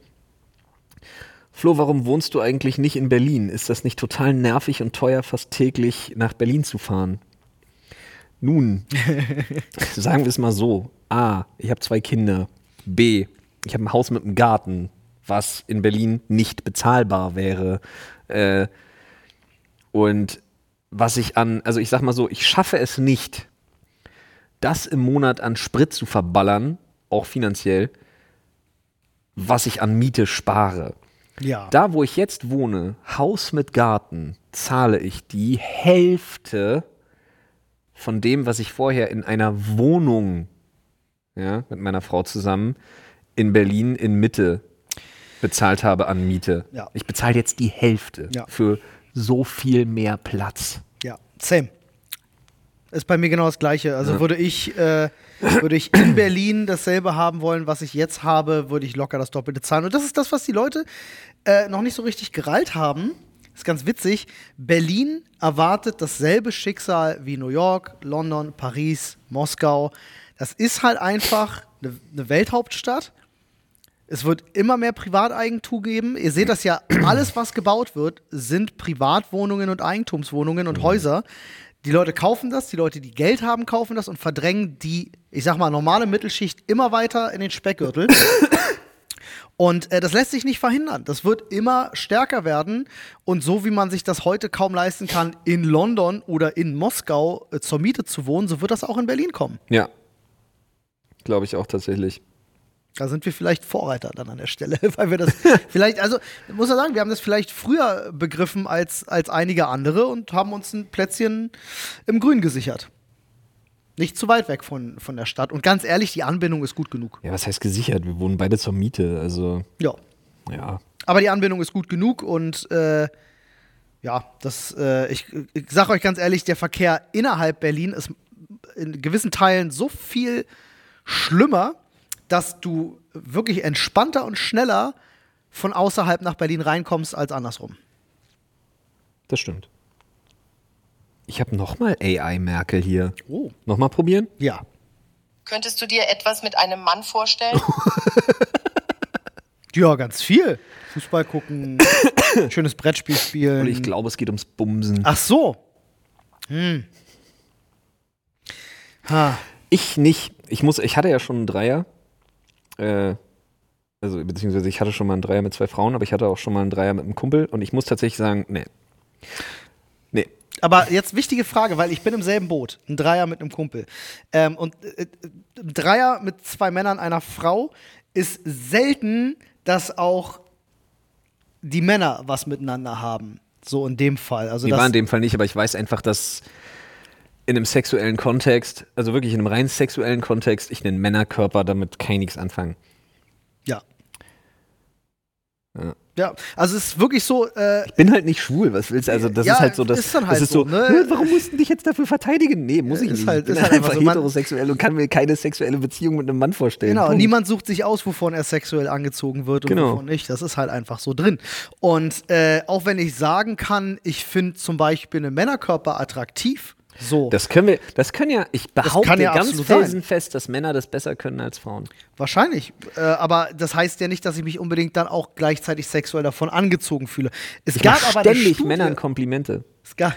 Flo, warum wohnst du eigentlich nicht in Berlin? Ist das nicht total nervig und teuer, fast täglich nach Berlin zu fahren? Nun, sagen wir es mal so. A, ich habe zwei Kinder. B, ich habe ein Haus mit einem Garten, was in Berlin nicht bezahlbar wäre. Äh, und was ich an, also ich sag mal so, ich schaffe es nicht, das im Monat an Sprit zu verballern, auch finanziell, was ich an Miete spare. Ja. Da, wo ich jetzt wohne, Haus mit Garten, zahle ich die Hälfte von dem, was ich vorher in einer Wohnung, ja, mit meiner Frau zusammen, in Berlin in Mitte bezahlt habe an Miete. Ja. Ich bezahle jetzt die Hälfte Ja. für so viel mehr Platz. Ja, same. Ist bei mir genau das Gleiche. Also würde ich, äh, würde ich in Berlin dasselbe haben wollen, was ich jetzt habe, würde ich locker das Doppelte zahlen. Und das ist das, was die Leute äh, noch nicht so richtig gereilt haben. Ist ganz witzig. Berlin erwartet dasselbe Schicksal wie New York, London, Paris, Moskau. Das ist halt einfach eine, eine Welthauptstadt. Es wird immer mehr Privateigentum geben. Ihr seht das ja, alles, was gebaut wird, sind Privatwohnungen und Eigentumswohnungen und Häuser. Die Leute kaufen das, die Leute, die Geld haben, kaufen das und verdrängen die, ich sag mal, normale Mittelschicht immer weiter in den Speckgürtel. Und äh, das lässt sich nicht verhindern. Das wird immer stärker werden. Und so wie man sich das heute kaum leisten kann, in London oder in Moskau äh, zur Miete zu wohnen, so wird das auch in Berlin kommen. Ja. Glaube ich auch tatsächlich. Da sind wir vielleicht Vorreiter dann an der Stelle, weil wir das vielleicht, also muss man sagen, wir haben das vielleicht früher begriffen als, als einige andere und haben uns ein Plätzchen im Grün gesichert. Nicht zu weit weg von, von der Stadt. Und ganz ehrlich, die Anbindung ist gut genug. Ja, was heißt gesichert? Wir wohnen beide zur Miete. Also, Ja. ja. Aber die Anbindung ist gut genug und äh, ja, das, äh, ich, ich sag euch ganz ehrlich, der Verkehr innerhalb Berlin ist in gewissen Teilen so viel schlimmer, dass du wirklich entspannter und schneller von außerhalb nach Berlin reinkommst als andersrum. Das stimmt. Ich habe nochmal AI Merkel hier. Oh. Nochmal probieren? Ja. Könntest du dir etwas mit einem Mann vorstellen? Ja, ganz viel. Fußball gucken, schönes Brettspiel spielen. Und ich glaube, es geht ums Bumsen. Ach so. Hm. Ha. Ich nicht. Ich muss, ich hatte ja schon einen Dreier. Äh, also, beziehungsweise ich hatte schon mal einen Dreier mit zwei Frauen, aber ich hatte auch schon mal einen Dreier mit einem Kumpel und ich muss tatsächlich sagen, nee. Nee. Aber jetzt wichtige Frage, weil ich bin im selben Boot. Ein Dreier mit einem Kumpel. Ähm, und äh, ein Dreier mit zwei Männern, einer Frau ist selten, dass auch die Männer was miteinander haben. So in dem Fall. Also Die war in dem Fall nicht, aber ich weiß einfach, dass in einem sexuellen Kontext, also wirklich in einem rein sexuellen Kontext, ich einen Männerkörper damit ich nichts anfangen. ja. Ja. Ja, also es ist wirklich so, äh, Ich bin halt nicht schwul, was willst du? Also das Ja, ist halt so, das, ist dann halt das ist so, so, ne? "Hä, warum mussten dich jetzt dafür verteidigen? Nee, muss ich Ist nicht. halt- ich bin ist halt einfach einfach so, heterosexuell und kann mir keine sexuelle Beziehung mit einem Mann vorstellen. Genau, Punkt. niemand sucht sich aus, wovon er sexuell angezogen wird und Genau. wovon nicht. Das ist halt einfach so drin. Und äh, auch wenn ich sagen kann, ich finde zum Beispiel einen Männerkörper attraktiv, so, Das können wir, das können ja, ich behaupte kann ja ganz sein. felsenfest, dass Männer das besser können als Frauen. wahrscheinlich. Äh, aber das heißt ja nicht, dass ich mich unbedingt dann auch gleichzeitig sexuell davon angezogen fühle. Es Ich gab aber ständig Studie, Männern Komplimente. Es gab-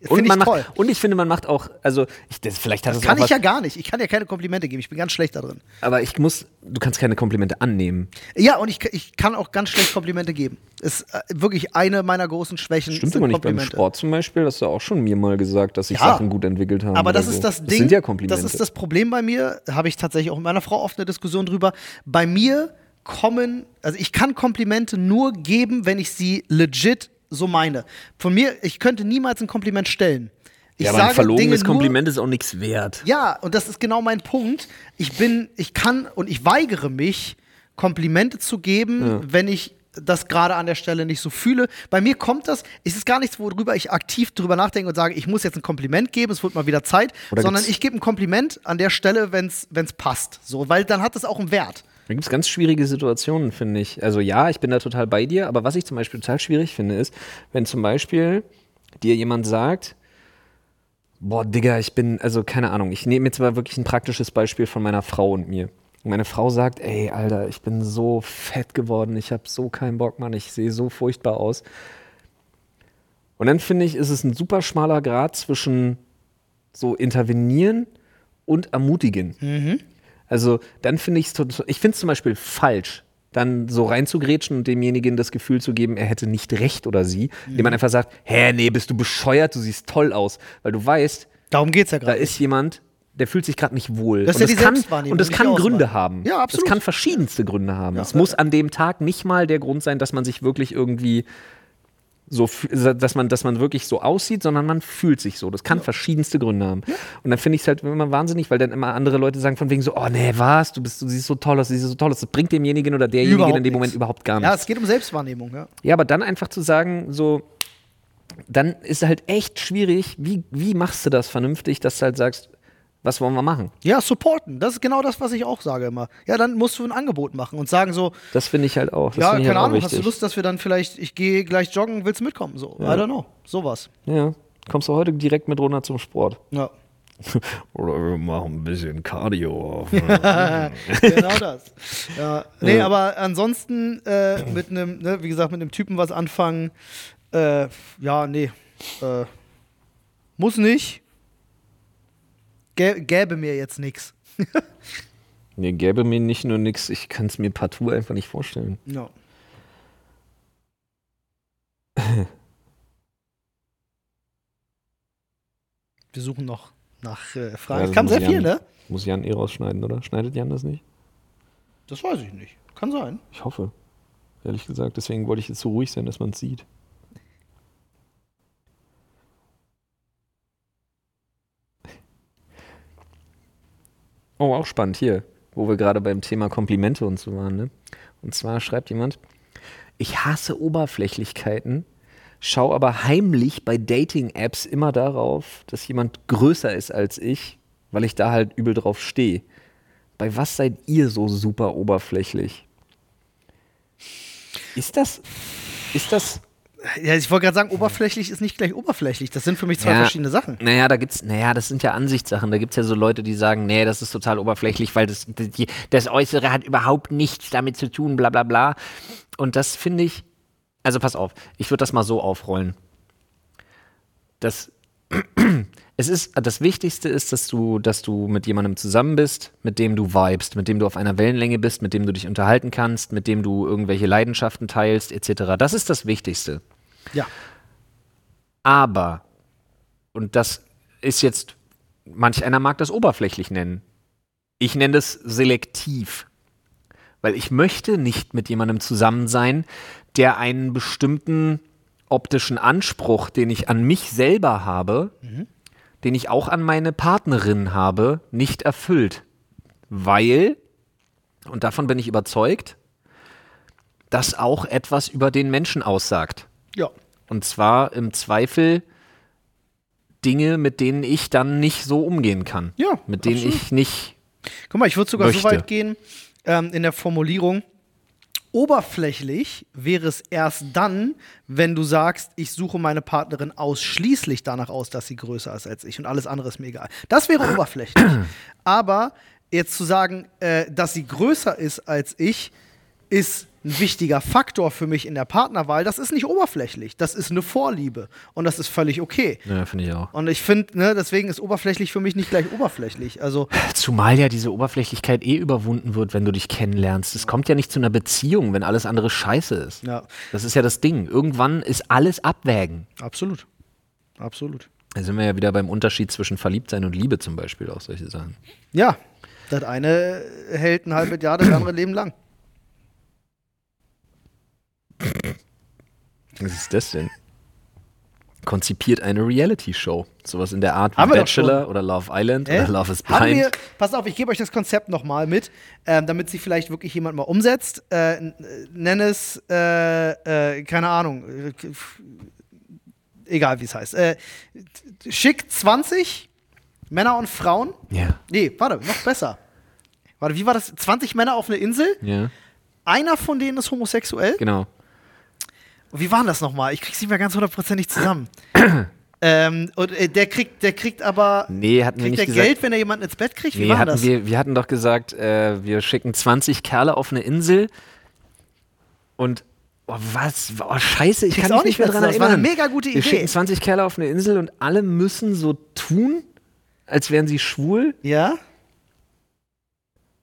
Finde ich toll. macht, und ich finde, man macht auch, also ich, das, vielleicht hat Das es kann ich was, ja gar nicht. Ich kann ja keine Komplimente geben. Ich bin ganz schlecht da drin. aber ich muss, du kannst keine Komplimente annehmen. Ja, und ich, ich kann auch ganz schlecht Komplimente geben. Ist äh, wirklich eine meiner großen Schwächen. Stimmt aber nicht beim. Sport zum Beispiel, hast du auch schon mir mal gesagt, dass sich Ja. Sachen gut entwickelt haben. Aber das so. ist das Ding. Das sind ja Komplimente. Das ist das Problem bei mir. Habe ich tatsächlich auch mit meiner Frau oft eine Diskussion drüber. Bei mir kommen, also ich kann Komplimente nur geben, wenn ich sie legit so meine. Von mir, ich könnte niemals ein Kompliment stellen. Ich ja, aber ein sage verlogenes nur- Kompliment ist auch nichts wert. Ja, und das ist genau mein Punkt. Ich bin, ich kann und ich weigere mich, Komplimente zu geben, wenn ich das gerade an der Stelle nicht so fühle. Bei mir kommt das, es ist gar nichts, worüber ich aktiv drüber nachdenke und sage, ich muss jetzt ein Kompliment geben, es wird mal wieder Zeit, Oder sondern ich gebe ein Kompliment an der Stelle, wenn es passt. So, weil dann hat es auch einen Wert. Da gibt es ganz schwierige Situationen, finde ich. Also ja, ich bin da total bei dir, aber was ich zum Beispiel total schwierig finde, ist, wenn zum Beispiel dir jemand sagt, boah, Digga, ich bin, also keine Ahnung, ich nehme jetzt mal wirklich ein praktisches Beispiel von meiner Frau und mir. Meine Frau sagt, ey, Alter, ich bin so fett geworden, ich habe so keinen Bock, Mann, ich sehe so furchtbar aus. Und dann finde ich, ist es ein super schmaler Grad zwischen so intervenieren und ermutigen. Also dann finde ich es, ich finde es zum Beispiel falsch, dann so reinzugrätschen und demjenigen das Gefühl zu geben, er hätte nicht recht oder sie, indem man einfach sagt, hä, nee, bist du bescheuert, du siehst toll aus, weil du weißt, Darum geht es ja da gerade. ist jemand, der fühlt sich gerade nicht wohl. Das ist und ja die kann, und das kann. Gründe haben. Ja, absolut. Das kann verschiedenste Gründe haben. Ja. es muss an dem Tag nicht mal der Grund sein, dass man sich wirklich irgendwie so, dass man, dass man wirklich so aussieht, sondern man fühlt sich so. Das kann verschiedenste Gründe haben. Und dann finde ich es halt immer wahnsinnig, weil dann immer andere Leute sagen von wegen so, oh nee, was, du bist, du siehst so toll aus, du siehst so toll aus. Das bringt demjenigen oder derjenigen Überhaupt in dem Moment nichts. überhaupt gar Ja, nichts. es geht um Selbstwahrnehmung, ja. Ja, aber dann einfach zu sagen, so, dann ist halt echt schwierig, wie, wie machst du das vernünftig, dass du halt sagst, was wollen wir machen? Ja, supporten. Das ist genau das, was ich auch sage immer. Ja, dann musst du ein Angebot machen und sagen so, Das finde ich halt auch. Das ja, ich keine halt Ahnung, hast du. Lust, dass wir dann vielleicht, ich gehe gleich joggen, willst du mitkommen? So, I don't know. Sowas. Ja. Kommst du heute direkt mit runter zum Sport? Ja. Oder wir machen ein bisschen Cardio. genau das. Ja, nee, aber ansonsten äh, mit einem, ne, wie gesagt, mit einem Typen was anfangen, äh, ja, nee. Äh, muss nicht. Gä gäbe mir jetzt nichts. Mir gäbe mir nicht nur nichts, ich kann es mir partout einfach nicht vorstellen. Ja. Wir suchen noch nach äh, Fragen. Ja, es das kam sehr Jan- viel, ne? Muss Jan eh rausschneiden, oder? Schneidet Jan das nicht? Das weiß ich nicht. Kann sein. Ich hoffe. Ehrlich gesagt, deswegen wollte ich jetzt so ruhig sein, dass man es sieht. Oh, auch spannend hier, wo wir gerade beim Thema Komplimente und so waren. Ne? Und zwar schreibt jemand, ich hasse Oberflächlichkeiten, schau aber heimlich bei Dating-Apps immer darauf, dass jemand größer ist als ich, weil ich da halt übel drauf stehe. Bei was seid ihr so super oberflächlich? Ist das, ist das Ja, ich wollte gerade sagen, oberflächlich ist nicht gleich oberflächlich. Das sind für mich zwei Ja. verschiedene Sachen. Naja, da gibt's, naja, das sind ja Ansichtssachen. Da gibt's ja so Leute, die sagen, nee, das ist total oberflächlich, weil das, die, das Äußere hat überhaupt nichts damit zu tun, bla bla bla. Und das finde ich, also pass auf, ich würde das mal so aufrollen. Das, es ist, das Wichtigste ist, dass du, dass du mit jemandem zusammen bist, mit dem du vibest, mit dem du auf einer Wellenlänge bist, mit dem du dich unterhalten kannst, mit dem du irgendwelche Leidenschaften teilst, etc. Das ist das Wichtigste. Ja. Aber, und das ist jetzt, manch einer mag das oberflächlich nennen. Ich nenne das selektiv. Weil ich möchte nicht mit jemandem zusammen sein, der einen bestimmten optischen Anspruch, den ich an mich selber habe, den ich auch an meine Partnerin habe, nicht erfüllt. Weil, und davon bin ich überzeugt, das auch etwas über den Menschen aussagt. Ja. Und zwar im Zweifel Dinge, mit denen ich dann nicht so umgehen kann. Ja, Mit denen absolut. ich nicht. Guck mal, ich würde sogar so Möchte. weit gehen ähm, in der Formulierung. Oberflächlich wäre es erst dann, wenn du sagst, ich suche meine Partnerin ausschließlich danach aus, dass sie größer ist als ich und alles andere ist mir egal. Das wäre oberflächlich. Aber jetzt zu sagen, äh, dass sie größer ist als ich, ist ein wichtiger Faktor für mich in der Partnerwahl. Das ist nicht oberflächlich. Das ist eine Vorliebe. Und das ist völlig okay. Ja, finde ich auch. Und ich finde, ne, deswegen ist oberflächlich für mich nicht gleich oberflächlich. Also, Zumal ja diese Oberflächlichkeit eh überwunden wird, wenn du dich kennenlernst. Es kommt ja nicht zu einer Beziehung, wenn alles andere scheiße ist. ja, Das ist ja das Ding. Irgendwann ist alles Abwägen. absolut. Absolut. Da sind wir ja wieder beim Unterschied zwischen Verliebtsein und Liebe zum Beispiel, auch solche Sachen. Ja, das eine hält ein halbes Jahr, das andere Leben lang. Was ist das denn? Konzipiert eine Reality-Show. Sowas in der Art wie Bachelor oder Love Island Hä? oder Love is Haben wir, Blind. pass auf, ich gebe euch das Konzept nochmal mit, ähm, damit sie vielleicht wirklich jemand mal umsetzt. Äh, n- nenn es, äh, äh, keine Ahnung, äh, egal wie es heißt. Äh, schick 20 Männer und Frauen. Ja. Nee, warte, noch besser. Warte, wie war das? 20 Männer auf eine Insel? Ja, Einer von denen ist homosexuell. genau. Wie war das nochmal? Ich krieg's nicht mehr ganz hundertprozentig zusammen. ähm, und äh, der kriegt, der kriegt aber. Nee, hatten wir kriegt nicht der gesagt. Geld, wenn er jemanden ins Bett kriegt? Wie Nee, war hatten das? wir, wir hatten doch gesagt, äh, wir schicken 20 Kerle auf eine Insel und oh, was? Oh, scheiße, ich Krieg's kann auch mich nicht mehr dran zusammen. Das war erinnern. eine mega gute Wir Idee. schicken 20 Kerle auf eine Insel und alle müssen so tun, als wären sie schwul ja?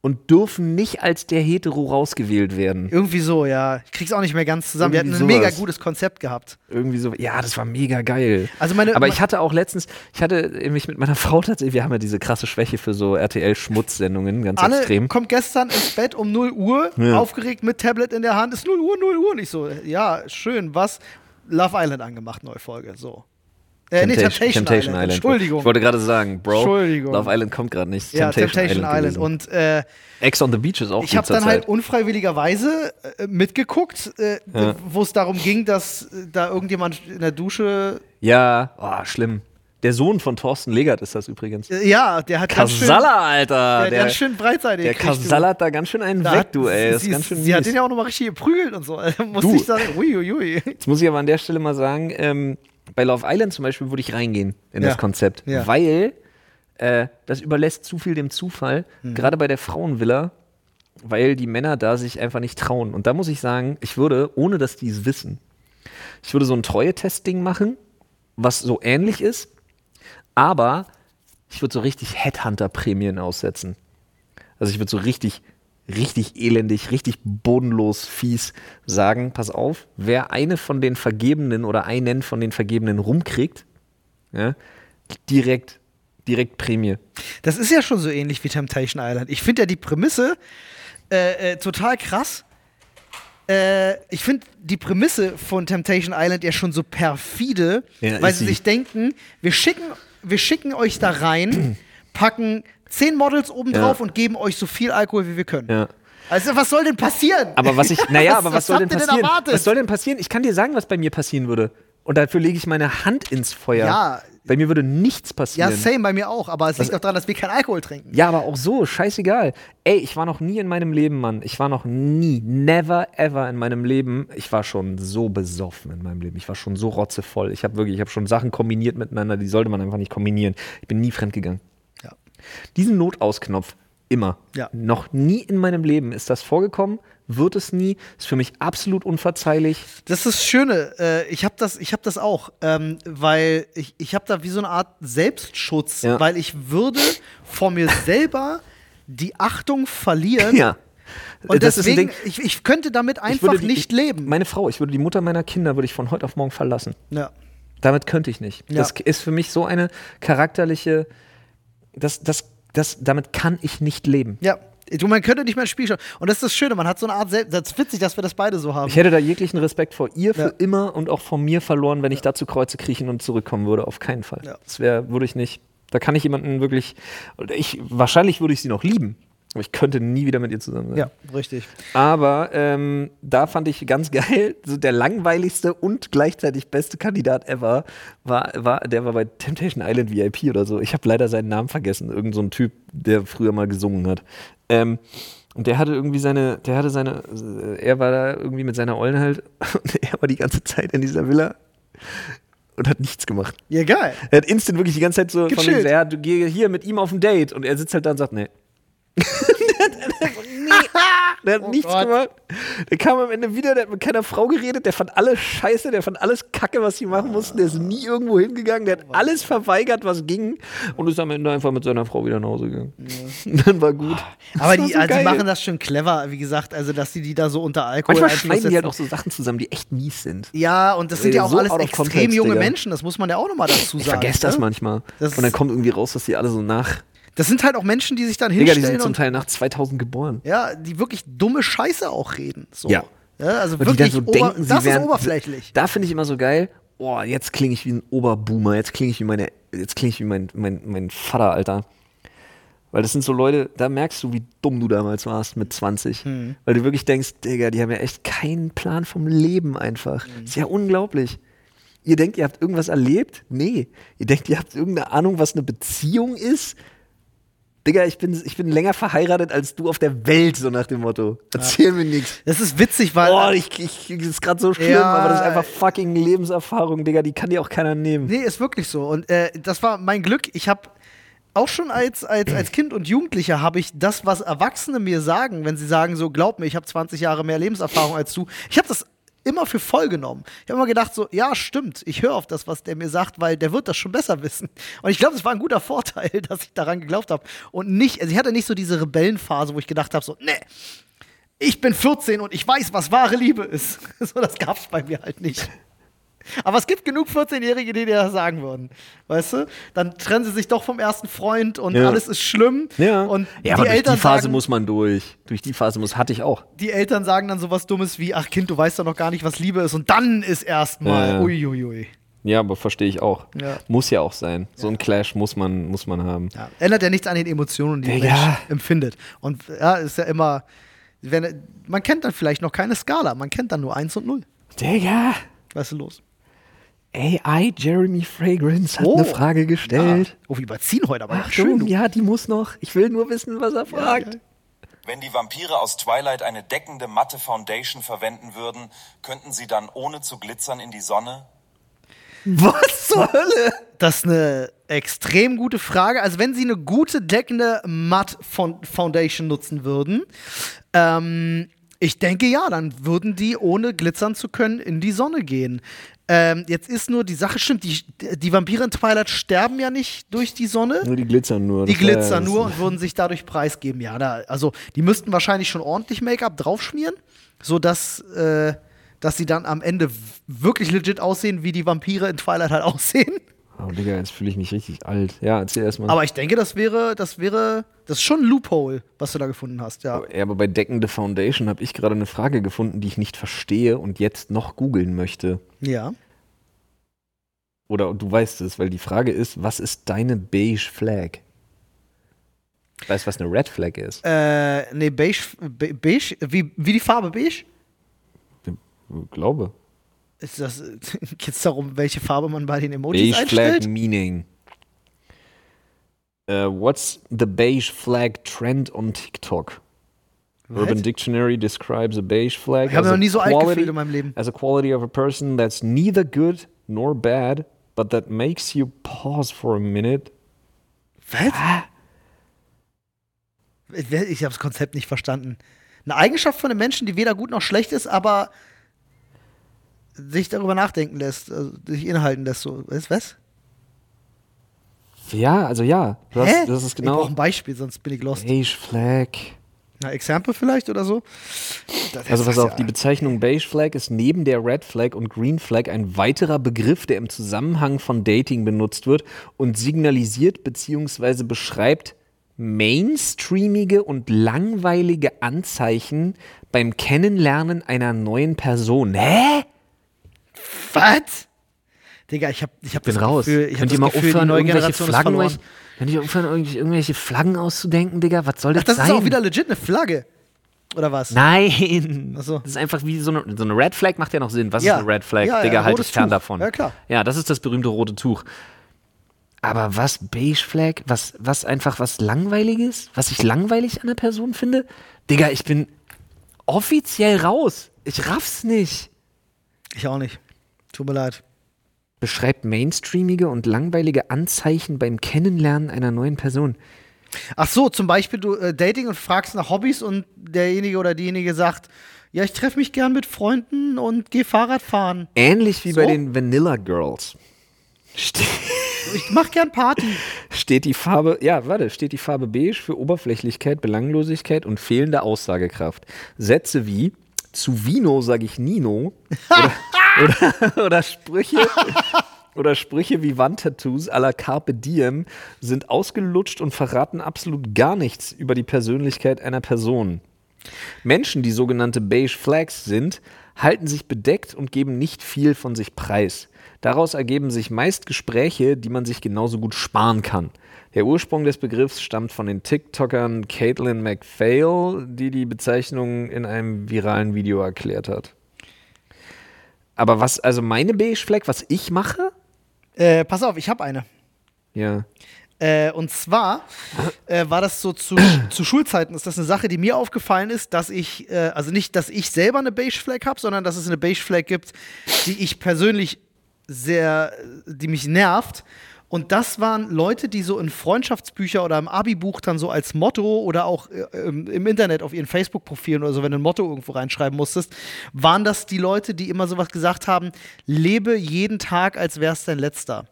Und dürfen nicht als der Hetero rausgewählt werden. Irgendwie so, ja. Ich krieg's auch nicht mehr ganz zusammen. Wir hatten Irgendwie ein mega sowas. gutes Konzept gehabt. Irgendwie so, ja, das war mega geil. Also meine, Aber ich hatte auch letztens, ich hatte mich mit meiner Frau tatsächlich, wir haben ja diese krasse Schwäche für so RTL-Schmutzsendungen, ganz Anne extrem. kommt gestern ins Bett um 0 Uhr, Ja. aufgeregt mit Tablet in der Hand. Ist 0 Uhr, 0 Uhr. Und ich so, ja, schön, was? Love Island angemacht, neue Folge. So. Äh, nee, Temptation, Island. Entschuldigung. Ich wollte gerade sagen, Bro, Entschuldigung. Love Island kommt gerade nicht. ja, Temptation Island. gewesen. Und äh, Ex on the Beach ist auch ich habe dann halt Zeit. unfreiwilligerweise äh, mitgeguckt, äh, Ja. wo es darum ging, dass äh, da irgendjemand in der Dusche. Ja, oh, schlimm. Der Sohn von Thorsten Legert ist das übrigens. Äh, ja, der hat ganz schön, Kasala, Alter! der, Der, ganz schön breitseitig der. Kasala hat da ganz schön einen Da weg, du, ey. Sie, ist ganz schön sie hat den ja auch nochmal richtig geprügelt und so. Du. ich sagen, uiuiui. Jetzt muss ich aber an der Stelle mal sagen, ähm, bei Love Island zum Beispiel würde ich reingehen in Ja. das Konzept, Ja. weil äh, das überlässt zu viel dem Zufall, Mhm. gerade bei der Frauenvilla, weil die Männer da sich einfach nicht trauen. Und da muss ich sagen, ich würde, ohne dass die es wissen, ich würde so ein Treue-Test-Ding machen, was so ähnlich ist, aber ich würde so richtig Headhunter-Prämien aussetzen. Also ich würde so richtig, richtig elendig, richtig bodenlos fies sagen, pass auf, wer eine von den Vergebenen oder einen von den Vergebenen rumkriegt, ja, direkt, direkt Prämie. Das ist ja schon so ähnlich wie Temptation Island. Ich finde ja die Prämisse äh, äh, total krass. Äh, ich finde die Prämisse von Temptation Island ja schon so perfide, Ja, weil sie. sich denken, wir schicken, wir schicken euch da rein, packen zehn Models obendrauf Ja. und geben euch so viel Alkohol, wie wir können. Ja. Also, was soll denn passieren? Aber was ich, naja, aber was, soll denn passieren? erwartet? was soll denn passieren? Ich kann dir sagen, was bei mir passieren würde. Und dafür lege ich meine Hand ins Feuer. Ja. Bei mir würde nichts Ja, passieren. same bei mir auch, aber es liegt auch daran, dass wir keinen Alkohol trinken. Ja, aber auch so, scheißegal. Ey, ich war noch nie in meinem Leben, Mann. Ich war noch nie, never ever in meinem Leben. Ich war schon so besoffen in meinem Leben. Ich war schon so rotzevoll. Ich habe wirklich, ich habe schon Sachen kombiniert miteinander, die sollte man einfach nicht kombinieren. Ich bin nie fremdgegangen. Diesen Notausknopf, immer. Ja. Noch nie in meinem Leben ist das vorgekommen, wird es nie. Ist für mich absolut unverzeihlich. Das ist das Schöne. Äh, ich habe das, ich hab das auch, ähm, weil ich, ich habe da wie so eine Art Selbstschutz, Ja. weil ich würde vor mir selber die Achtung verlieren. Ja. Und Das ist ein deswegen, Ding. ich, ich könnte damit einfach die- nicht leben. Meine Frau, ich würde die Mutter meiner Kinder, würde ich von heute auf morgen verlassen. ja. Damit könnte ich nicht. Ja. Das ist für mich so eine charakterliche, das, das, das, damit kann ich nicht leben. ja. Du, man könnte nicht mehr ins Spiel schauen. Und das ist das Schöne, man hat so eine Art Selbst. Das ist witzig, dass wir das beide so haben. Ich hätte da jeglichen Respekt vor ihr für Ja. immer und auch vor mir verloren, wenn ich da zu Kreuze kriechen und zurückkommen würde. Auf keinen Fall. Ja. Das wäre, würde ich nicht. Da kann ich jemanden wirklich, oder ich, wahrscheinlich würde ich sie noch lieben, aber ich könnte nie wieder mit ihr zusammen sein. ja, richtig. Aber ähm, da fand ich ganz geil, so der langweiligste und gleichzeitig beste Kandidat ever war, war der war bei Temptation Island VIP oder so. Ich habe leider seinen Namen vergessen. Irgend so ein Typ, der früher mal gesungen hat. Ähm, und der hatte irgendwie seine, der hatte seine, äh, er war da irgendwie mit seiner Ollen halt und er war die ganze Zeit in dieser Villa und hat nichts gemacht. Ja, geil. Er hat instant wirklich die ganze Zeit so von Gechillt. wegen, ja, du geh hier mit ihm auf ein Date und er sitzt halt da und sagt, nee. Der hat Oh nichts Gott. gemacht. Der kam am Ende wieder, der hat mit keiner Frau geredet, der fand alles scheiße, der fand alles kacke, was sie machen mussten, der ist nie irgendwo hingegangen, der hat alles verweigert, was ging und ist am Ende einfach mit seiner Frau wieder nach Hause gegangen. Und dann war gut. Aber Das die, so also die machen das schon clever, wie gesagt, also dass die die da so unter Alkohol Manchmal schneiden die halt auch so Sachen zusammen, die echt mies sind. Ja, und das sind Ey, ja auch so alles extrem context, junge Digga. Menschen, das muss man ja auch nochmal dazu sagen. Ich vergesse das ne? manchmal. Das und dann kommt irgendwie raus, dass die alle so nach. Das sind halt auch Menschen, die sich dann Digga, die hinstellen sind zum Teil nach 2000 geboren. ja, die wirklich dumme Scheiße auch reden. So. Ja. ja also Und die wirklich dann so denken, sie das wären, ist oberflächlich. Da finde ich immer so geil, oh, jetzt klinge ich wie ein Oberboomer, jetzt klinge ich wie meine, jetzt klinge ich wie mein, mein, mein Vater, Alter. Weil das sind so Leute, da merkst du, wie dumm du damals warst mit 20. Hm. Weil du wirklich denkst, Digga, die haben ja echt keinen Plan vom Leben einfach. Hm. Ist ja unglaublich. Ihr denkt, ihr habt irgendwas erlebt? Nee. Ihr denkt, ihr habt irgendeine Ahnung, was eine Beziehung ist? Digga, ich bin, ich bin länger verheiratet als du auf der Welt, so nach dem Motto. Erzähl mir nichts. Das ist witzig, weil Boah, ich, ich, das ist gerade so schlimm, Ja. aber das ist einfach fucking Lebenserfahrung, Digga, die kann dir auch keiner nehmen. Nee, ist wirklich so. Und äh, das war mein Glück. Ich habe auch schon als, als, als Kind und Jugendlicher habe ich das, was Erwachsene mir sagen, wenn sie sagen, so glaub mir, ich habe 20 Jahre mehr Lebenserfahrung als du. Ich habe das immer für voll genommen. Ich habe immer gedacht, so, ja, stimmt, ich höre auf das, was der mir sagt, weil der wird das schon besser wissen. Und ich glaube, das war ein guter Vorteil, dass ich daran geglaubt habe. Und nicht, also ich hatte nicht so diese Rebellenphase, wo ich gedacht habe, so, nee, ich bin 14 und ich weiß, was wahre Liebe ist. so, das gab es bei mir halt nicht. Aber es gibt genug 14-Jährige, die dir das sagen würden. Weißt du? Dann trennen sie sich doch vom ersten Freund und Ja. alles ist schlimm. Ja, Und ja die aber durch Eltern die Phase sagen, muss man durch. Durch die Phase muss, hatte ich auch. die Eltern sagen dann sowas Dummes wie, ach Kind, du weißt doch noch gar nicht, was Liebe ist. Und dann ist erstmal, Ja, ja. uiuiui. Ja, aber verstehe ich auch. Ja. Muss ja auch sein. So ein Clash muss man, muss man haben. Ja. Ändert ja nichts an den Emotionen, die der Digga. Mensch empfindet. Und ja, ist ja immer, wenn, man kennt dann vielleicht noch keine Skala, man kennt dann nur eins und null. Digga, Was ist los? AI Jeremy Fragrance hat Oh. eine Frage gestellt. Oh, wir überziehen heute aber Ach schön. du, ja, die muss noch. Ich will nur wissen, was er fragt. Wenn die Vampire aus Twilight eine deckende matte Foundation verwenden würden, könnten sie dann ohne zu glitzern in die Sonne? Was zur Hölle? Das ist eine extrem gute Frage. Also, wenn Sie eine gute deckende Matt Foundation nutzen würden, ähm, ich denke ja, dann würden die, ohne glitzern zu können, in die Sonne gehen. Ähm, jetzt ist nur die Sache, stimmt, die, die Vampire in Twilight sterben ja nicht durch die Sonne. Nur die glitzern nur. Die glitzern nur und würden sich dadurch preisgeben. Ja, da, also die müssten wahrscheinlich schon ordentlich Make-up draufschmieren, sodass äh, dass sie dann am Ende wirklich legit aussehen, wie die Vampire in Twilight halt aussehen. Oh, Digga, jetzt fühle ich mich richtig alt. Ja, erzähl erstmal. Aber ich denke, das wäre, das wäre, das ist schon ein Loophole, was du da gefunden hast, ja. Ja, aber bei Deckende Foundation habe ich gerade eine Frage gefunden, die ich nicht verstehe und jetzt noch googeln möchte. Ja. Oder du weißt es, weil die Frage ist, was ist deine Beige Flag? Weißt du, was eine Red Flag ist? Äh, nee, beige, be, beige wie, wie die Farbe beige? Ich glaube. Ist das, geht es darum, welche Farbe man bei den Emojis Beige Flag einstellt? meaning. Uh, what's the beige flag trend on TikTok? Urban What? Dictionary describes a beige flag Ich habe as a noch nie so quality- gefühlt in meinem Leben. as a quality of a person that's neither good nor bad, but that makes you pause for a minute. Was? Ich ich habe das Konzept nicht verstanden. Eine Eigenschaft von einem Menschen, die weder gut noch schlecht ist, aber sich darüber nachdenken lässt, also sich inhalten lässt. So. Was? was? Ja, also ja. Du hast, Hä? das ist Ich brauche genau ein Beispiel, sonst bin ich lost. beige flag. Na, Example vielleicht oder so? Das- Also das pass auf, ja- die Bezeichnung Beige Flag ist neben der Red Flag und Green Flag ein weiterer Begriff, der im Zusammenhang von Dating benutzt wird und signalisiert bzw. beschreibt mainstreamige und langweilige Anzeichen beim Kennenlernen einer neuen Person. Hä? Was? Digga, ich hab, ich hab Bin das raus. Gefühl, ich hab Könnt das ihr mal Gefühl, aufhören, die neue irgendwelche Flaggen verloren. euch, Könnt ihr aufhören, irgendwelche, irgendwelche Flaggen auszudenken, Digga? Was soll das, Ach, das sein? ist auch wieder legit eine Flagge. Oder was? Nein. Ach so. Das ist einfach wie so eine, so eine Red Flag macht ja noch Sinn. Was Ja. ist eine Red Flag? Ja, ja, Digga, halt dich fern Tuch. davon. Ja, klar. Ja, das ist das berühmte rote Tuch. Aber was Beige Flag? Was, was einfach was Langweiliges? Was ich langweilig an der Person finde? Digga, ich bin offiziell raus. Ich raff's nicht. Ich auch nicht. Tut mir leid. Beschreibt mainstreamige und langweilige Anzeichen beim Kennenlernen einer neuen Person. Ach so, zum Beispiel du äh, Dating und fragst nach Hobbys und derjenige oder diejenige sagt, ja, ich treffe mich gern mit Freunden und gehe Fahrrad fahren. Ähnlich wie So? bei den Vanilla Girls. Ste Ich mach gern Party. steht die Farbe, ja, warte, steht die Farbe beige für Oberflächlichkeit, Belanglosigkeit und fehlende Aussagekraft. Sätze wie zu Vino sage ich Nino oder, oder, oder Sprüche oder Sprüche wie Wandtattoos à la Carpe Diem sind ausgelutscht und verraten absolut gar nichts über die Persönlichkeit einer Person. Menschen, die sogenannte Beige Flags sind, halten sich bedeckt und geben nicht viel von sich preis. Daraus ergeben sich meist Gespräche, die man sich genauso gut sparen kann. Der Ursprung des Begriffs stammt von den TikTokern Caitlin McPhail, die die Bezeichnung in einem viralen Video erklärt hat. Aber was, also meine Beige Flag, was ich mache? Äh, pass auf, ich habe eine. Ja. Äh, und zwar äh, war das so zu, zu Schulzeiten, ist das eine Sache, die mir aufgefallen ist, dass ich, äh, also nicht, dass ich selber eine Beige Flag habe, sondern dass es eine Beige Flag gibt, die ich persönlich sehr, die mich nervt. Und das waren Leute, die so in Freundschaftsbücher oder im Abi-Buch dann so als Motto oder auch äh, im, im Internet auf ihren Facebook-Profilen oder so, wenn du ein Motto irgendwo reinschreiben musstest, waren das die Leute, die immer sowas gesagt haben: lebe jeden Tag, als wär's dein letzter.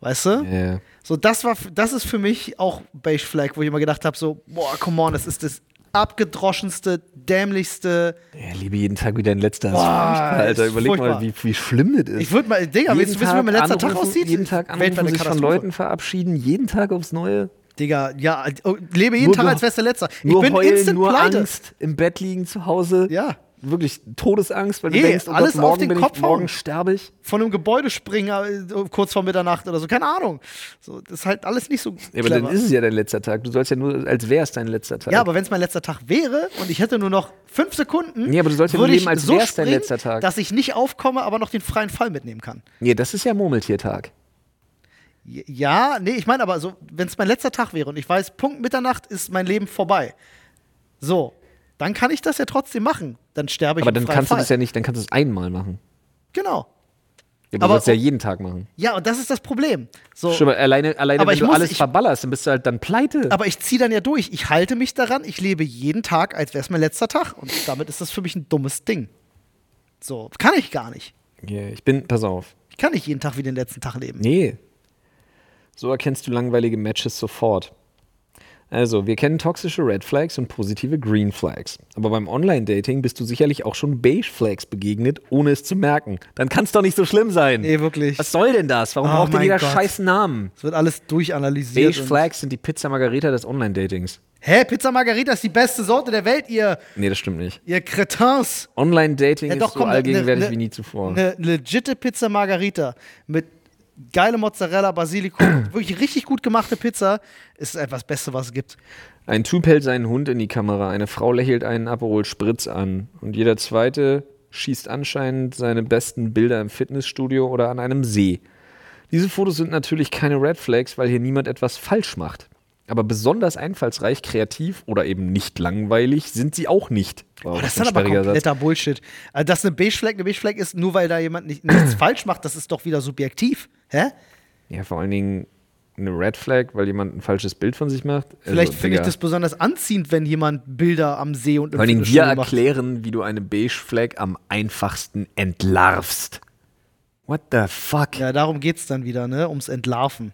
Weißt du? Ja. So, das war, das ist für mich auch Beige Flag, wo ich immer gedacht habe, so, boah, come on, das ist das abgedroschenste, dämlichste. Ja, liebe jeden Tag wie dein letzter. Boah, Alter, überleg furchtbar. mal, wie, wie schlimm das ist. Ich würde mal, Digga, willst du wissen, wie mein letzter Tag anrufen, aussieht? Jeden Tag anrufen, sich von. Leuten verabschieden, jeden Tag aufs Neue. Digga, ja, oh, lebe jeden Nur Tag, als wär's der letzter. Ich bin heulen, instant nur pleite. Angst, im Bett liegen zu Hause. Ja. Wirklich Todesangst, weil du Eh, denkst, oh alles Gott, auf morgen den bin Kopf ich, morgen sterbe ich. Von einem Gebäude springen äh, kurz vor Mitternacht oder so, keine Ahnung. So, das ist halt alles nicht so Ja, aber dann ist es ja dein letzter Tag. Du sollst ja nur, als wäre es dein letzter Tag. ja, aber wenn es mein letzter Tag wäre und ich hätte nur noch fünf Sekunden, Nee, aber du sollst ja nur leben, als so wär's dein springen, letzter Tag. dass ich nicht aufkomme, aber noch den freien Fall mitnehmen kann. nee, das ist ja Murmeltiertag. Ja, nee, ich meine aber so, wenn es mein letzter Tag wäre und ich weiß, Punkt Mitternacht ist mein Leben vorbei. So, dann kann ich das ja trotzdem machen. Dann sterbe ich Aber dann kannst du Fall. das ja nicht, dann kannst du es einmal machen. Genau. Ja, du Aber- sollst ja jeden Tag machen. Ja, und das ist das Problem. So, Schon mal alleine, alleine Aber wenn du muss- alles ich- verballerst, dann bist du halt dann pleite. aber ich ziehe dann ja durch. Ich halte mich daran. Ich lebe jeden Tag, als wäre es mein letzter Tag. Und damit ist das für mich ein dummes Ding. So, kann ich gar nicht. Yeah, ich bin, pass auf. Ich kann nicht jeden Tag wie den letzten Tag leben. Nee. So erkennst du langweilige Matches sofort. Also, wir kennen toxische Red Flags und positive Green Flags. Aber beim Online-Dating bist du sicherlich auch schon Beige Flags begegnet, ohne es zu merken. Dann kann es doch nicht so schlimm sein. Nee, wirklich. Was soll denn das? Warum Oh braucht denn jeder Gott. scheiß Namen? Es wird alles durchanalysiert. Beige Flags sind die Pizza Margarita des Online-Datings. Hä, Pizza Margarita ist die beste Sorte der Welt, ihr, Nee, das stimmt nicht. ihr Cretins. Online-Dating Ja, ist doch, so komm, ne- allgegenwärtig ne- wie nie zuvor. Eine legitte Pizza Margarita mit geile Mozzarella, Basilikum, wirklich richtig gut gemachte Pizza ist etwas Beste, was es gibt. Ein Typ hält seinen Hund in die Kamera, eine Frau lächelt einen Aperol Spritz an und jeder zweite schießt anscheinend seine besten Bilder im Fitnessstudio oder an einem See. Diese Fotos sind natürlich keine Red Flags, weil hier niemand etwas falsch macht. Aber besonders einfallsreich, kreativ oder eben nicht langweilig sind sie auch nicht. Wow, Oh, das ist dann aber sperriger Satz. kompletter Bullshit. Also, dass eine Beige Flag eine Beige Flag ist, nur weil da jemand nicht, nichts falsch macht, das ist doch wieder subjektiv. Hä? Ja, vor allen Dingen eine Red Flag, weil jemand ein falsches Bild von sich macht. Vielleicht Also, finde ich das besonders anziehend, wenn jemand Bilder am See und im Vor allen Dingen wir erklären, wie du eine Beige Flag am einfachsten entlarvst. What the fuck? Ja, darum geht es dann wieder, ne? Ums Entlarven.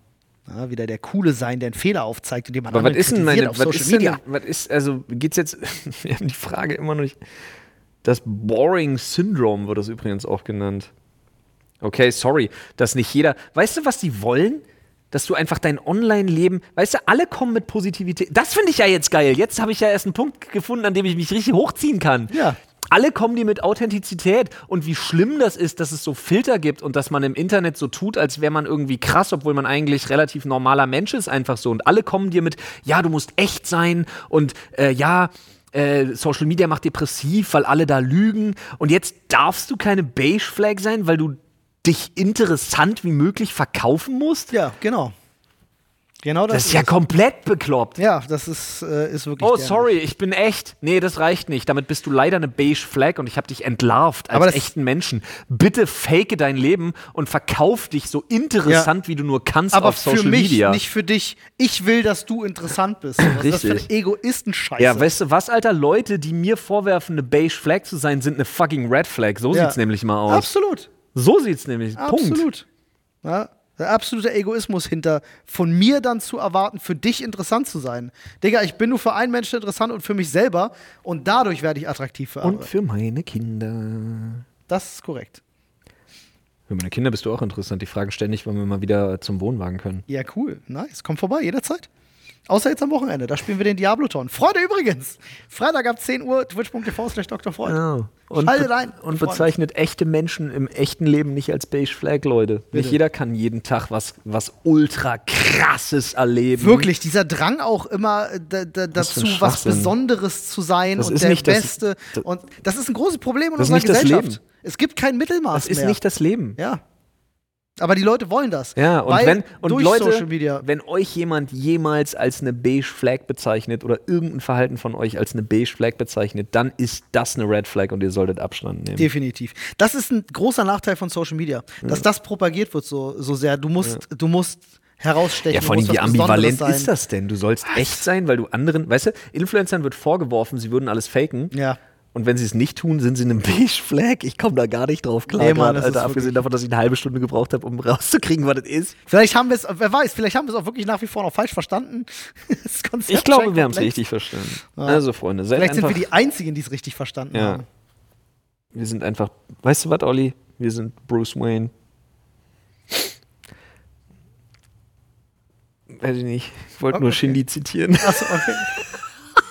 Ja, wieder der Coole sein, der einen Fehler aufzeigt und jemand Aber was ist denn meine, auf was Social ist denn, Media. was ist, also geht's jetzt, wir haben die Frage immer noch nicht, das Boring Syndrome wird das übrigens auch genannt. Okay, sorry, dass nicht jeder, weißt du, was die wollen? Dass du einfach dein Online-Leben, weißt du, alle kommen mit Positivität. Das finde ich ja jetzt geil. Jetzt habe ich ja erst einen Punkt gefunden, an dem ich mich richtig hochziehen kann. Ja. Alle kommen dir mit Authentizität und wie schlimm das ist, dass es so Filter gibt und dass man im Internet so tut, als wäre man irgendwie krass, obwohl man eigentlich relativ normaler Mensch ist, einfach so. Und alle kommen dir mit, ja, du musst echt sein und äh, ja, äh, Social Media macht depressiv, weil alle da lügen. Und jetzt darfst du keine Beige Flag sein, weil du dich interessant wie möglich verkaufen musst? Ja, genau. Genau das, Das ist ja komplett bekloppt. Ja, das ist, äh, ist wirklich. Oh, sorry, ich bin echt. Nee, das reicht nicht. Damit bist du leider eine beige Flag und ich habe dich entlarvt als Aber echten Menschen. Bitte fake dein Leben und verkauf dich so interessant, wie du nur kannst Aber auf Social für mich, Media. nicht für dich. Ich will, dass du interessant bist. Was ist das für ein Richtig. Egoistenscheiße? ja, weißt du was, Alter? Leute, die mir vorwerfen, eine beige Flag zu sein, sind eine fucking Red Flag. So Ja. sieht's nämlich mal aus. Absolut. So sieht's nämlich. Punkt. Absolut. Ja, der absolute Egoismus hinter, von mir dann zu erwarten, für dich interessant zu sein. Digga, ich bin nur für einen Menschen interessant und für mich selber und dadurch werde ich attraktiv für Und andere. für meine Kinder. Das ist korrekt. Für meine Kinder bist du auch interessant. Die fragen ständig, wann wir mal wieder zum Wohnwagen können. Ja, cool. Nice. Komm vorbei, jederzeit. Außer jetzt am Wochenende. Da spielen wir den Diablo-Ton. Freude übrigens. Freitag ab 10 Uhr, twitch.tv slash Dr. Freud. Und, Schaltet be- ein. und bezeichnet echte Menschen im echten Leben nicht als Beige Flag, Leute. Bitte. Nicht jeder kann jeden Tag was, was ultra krasses erleben. Wirklich, dieser Drang auch immer äh, dazu, was. Besonderes zu sein Das und der nicht Beste. das- und das ist ein großes Problem in unserer Gesellschaft. Es gibt kein Mittelmaß Das ist mehr. nicht das Leben. Ja. Aber die Leute wollen das. Ja, und wenn und Leute, Social Media. wenn euch jemand jemals als eine Beige Flag bezeichnet oder irgendein Verhalten von euch als eine Beige Flag bezeichnet, dann ist das eine Red Flag und ihr solltet Abstand nehmen. Definitiv. Das ist ein großer Nachteil von Social Media, dass das propagiert wird so, so sehr. Du musst, du musst herausstechen. Ja, vor allem, wie ambivalent ist das denn? Du sollst echt sein, weil du anderen, weißt du, Influencern wird vorgeworfen, sie würden alles faken. Ja. Und wenn sie es nicht tun, sind sie eine Beige Flag. Ich komme da gar nicht drauf klar. Nee, Mann, grad, Alter, abgesehen davon, dass ich eine halbe Stunde gebraucht habe, um rauszukriegen, was das ist. Vielleicht haben wir es, wer weiß, vielleicht haben wir es auch wirklich nach wie vor noch falsch verstanden. Ich glaube, wir haben es richtig verstanden. Also, Freunde, seid Vielleicht sind wir die Einzigen, die es richtig verstanden Ja. haben. wir sind einfach, weißt du was, Olli? Wir sind Bruce Wayne. Weiß ich nicht. Ich wollte nur Okay. Shindy zitieren. Achso, okay.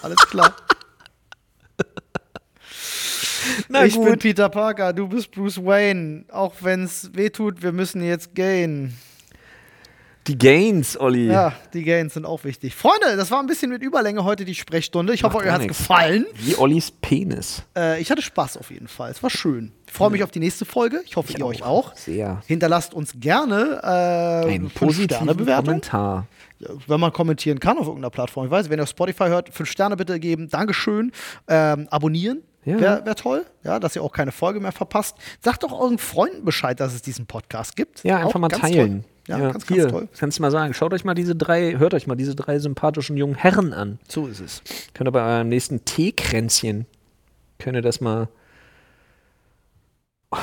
Alles klar. Na ich gut. bin Peter Parker, du bist Bruce Wayne. Auch wenn es weh tut, wir müssen jetzt gehen. Die Gains, Olli. Ja, die Gains sind auch wichtig. Freunde, das war ein bisschen mit Überlänge heute die Sprechstunde. Ich hoffe, Macht euch gar hat es gefallen. Wie Ollis Penis. Äh, ich hatte Spaß auf jeden Fall. Es war schön. Ich freue mich auf die nächste Folge. Ich hoffe, ihr euch auch. Sehr. Hinterlasst uns gerne äh, Ein fünf positiven. Kommentar. wenn man kommentieren kann auf irgendeiner Plattform. Ich weiß, wenn ihr auf Spotify hört, fünf Sterne bitte geben. Dankeschön. Ähm, abonnieren. Ja. Wäre wär toll, ja, dass ihr auch keine Folge mehr verpasst. Sagt doch euren Freunden Bescheid, dass es diesen Podcast gibt. Ja, einfach Auch mal teilen. Toll. Ja, ganz, hier, ganz toll. Kannst du mal sagen, schaut euch mal diese drei, hört euch mal diese drei sympathischen jungen Herren an. So ist es. Könnt ihr bei eurem nächsten Teekränzchen, könnt ihr das mal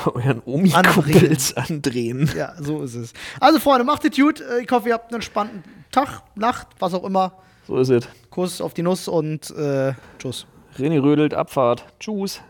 euren Omi-Kumpels andrehen. Ja, so ist es. Also, Freunde, macht es gut. Äh, Ich hoffe, ihr habt einen entspannten Tag, Nacht, was auch immer. So ist es. Kuss auf die Nuss und äh, tschüss. René rödelt, Abfahrt. Tschüss.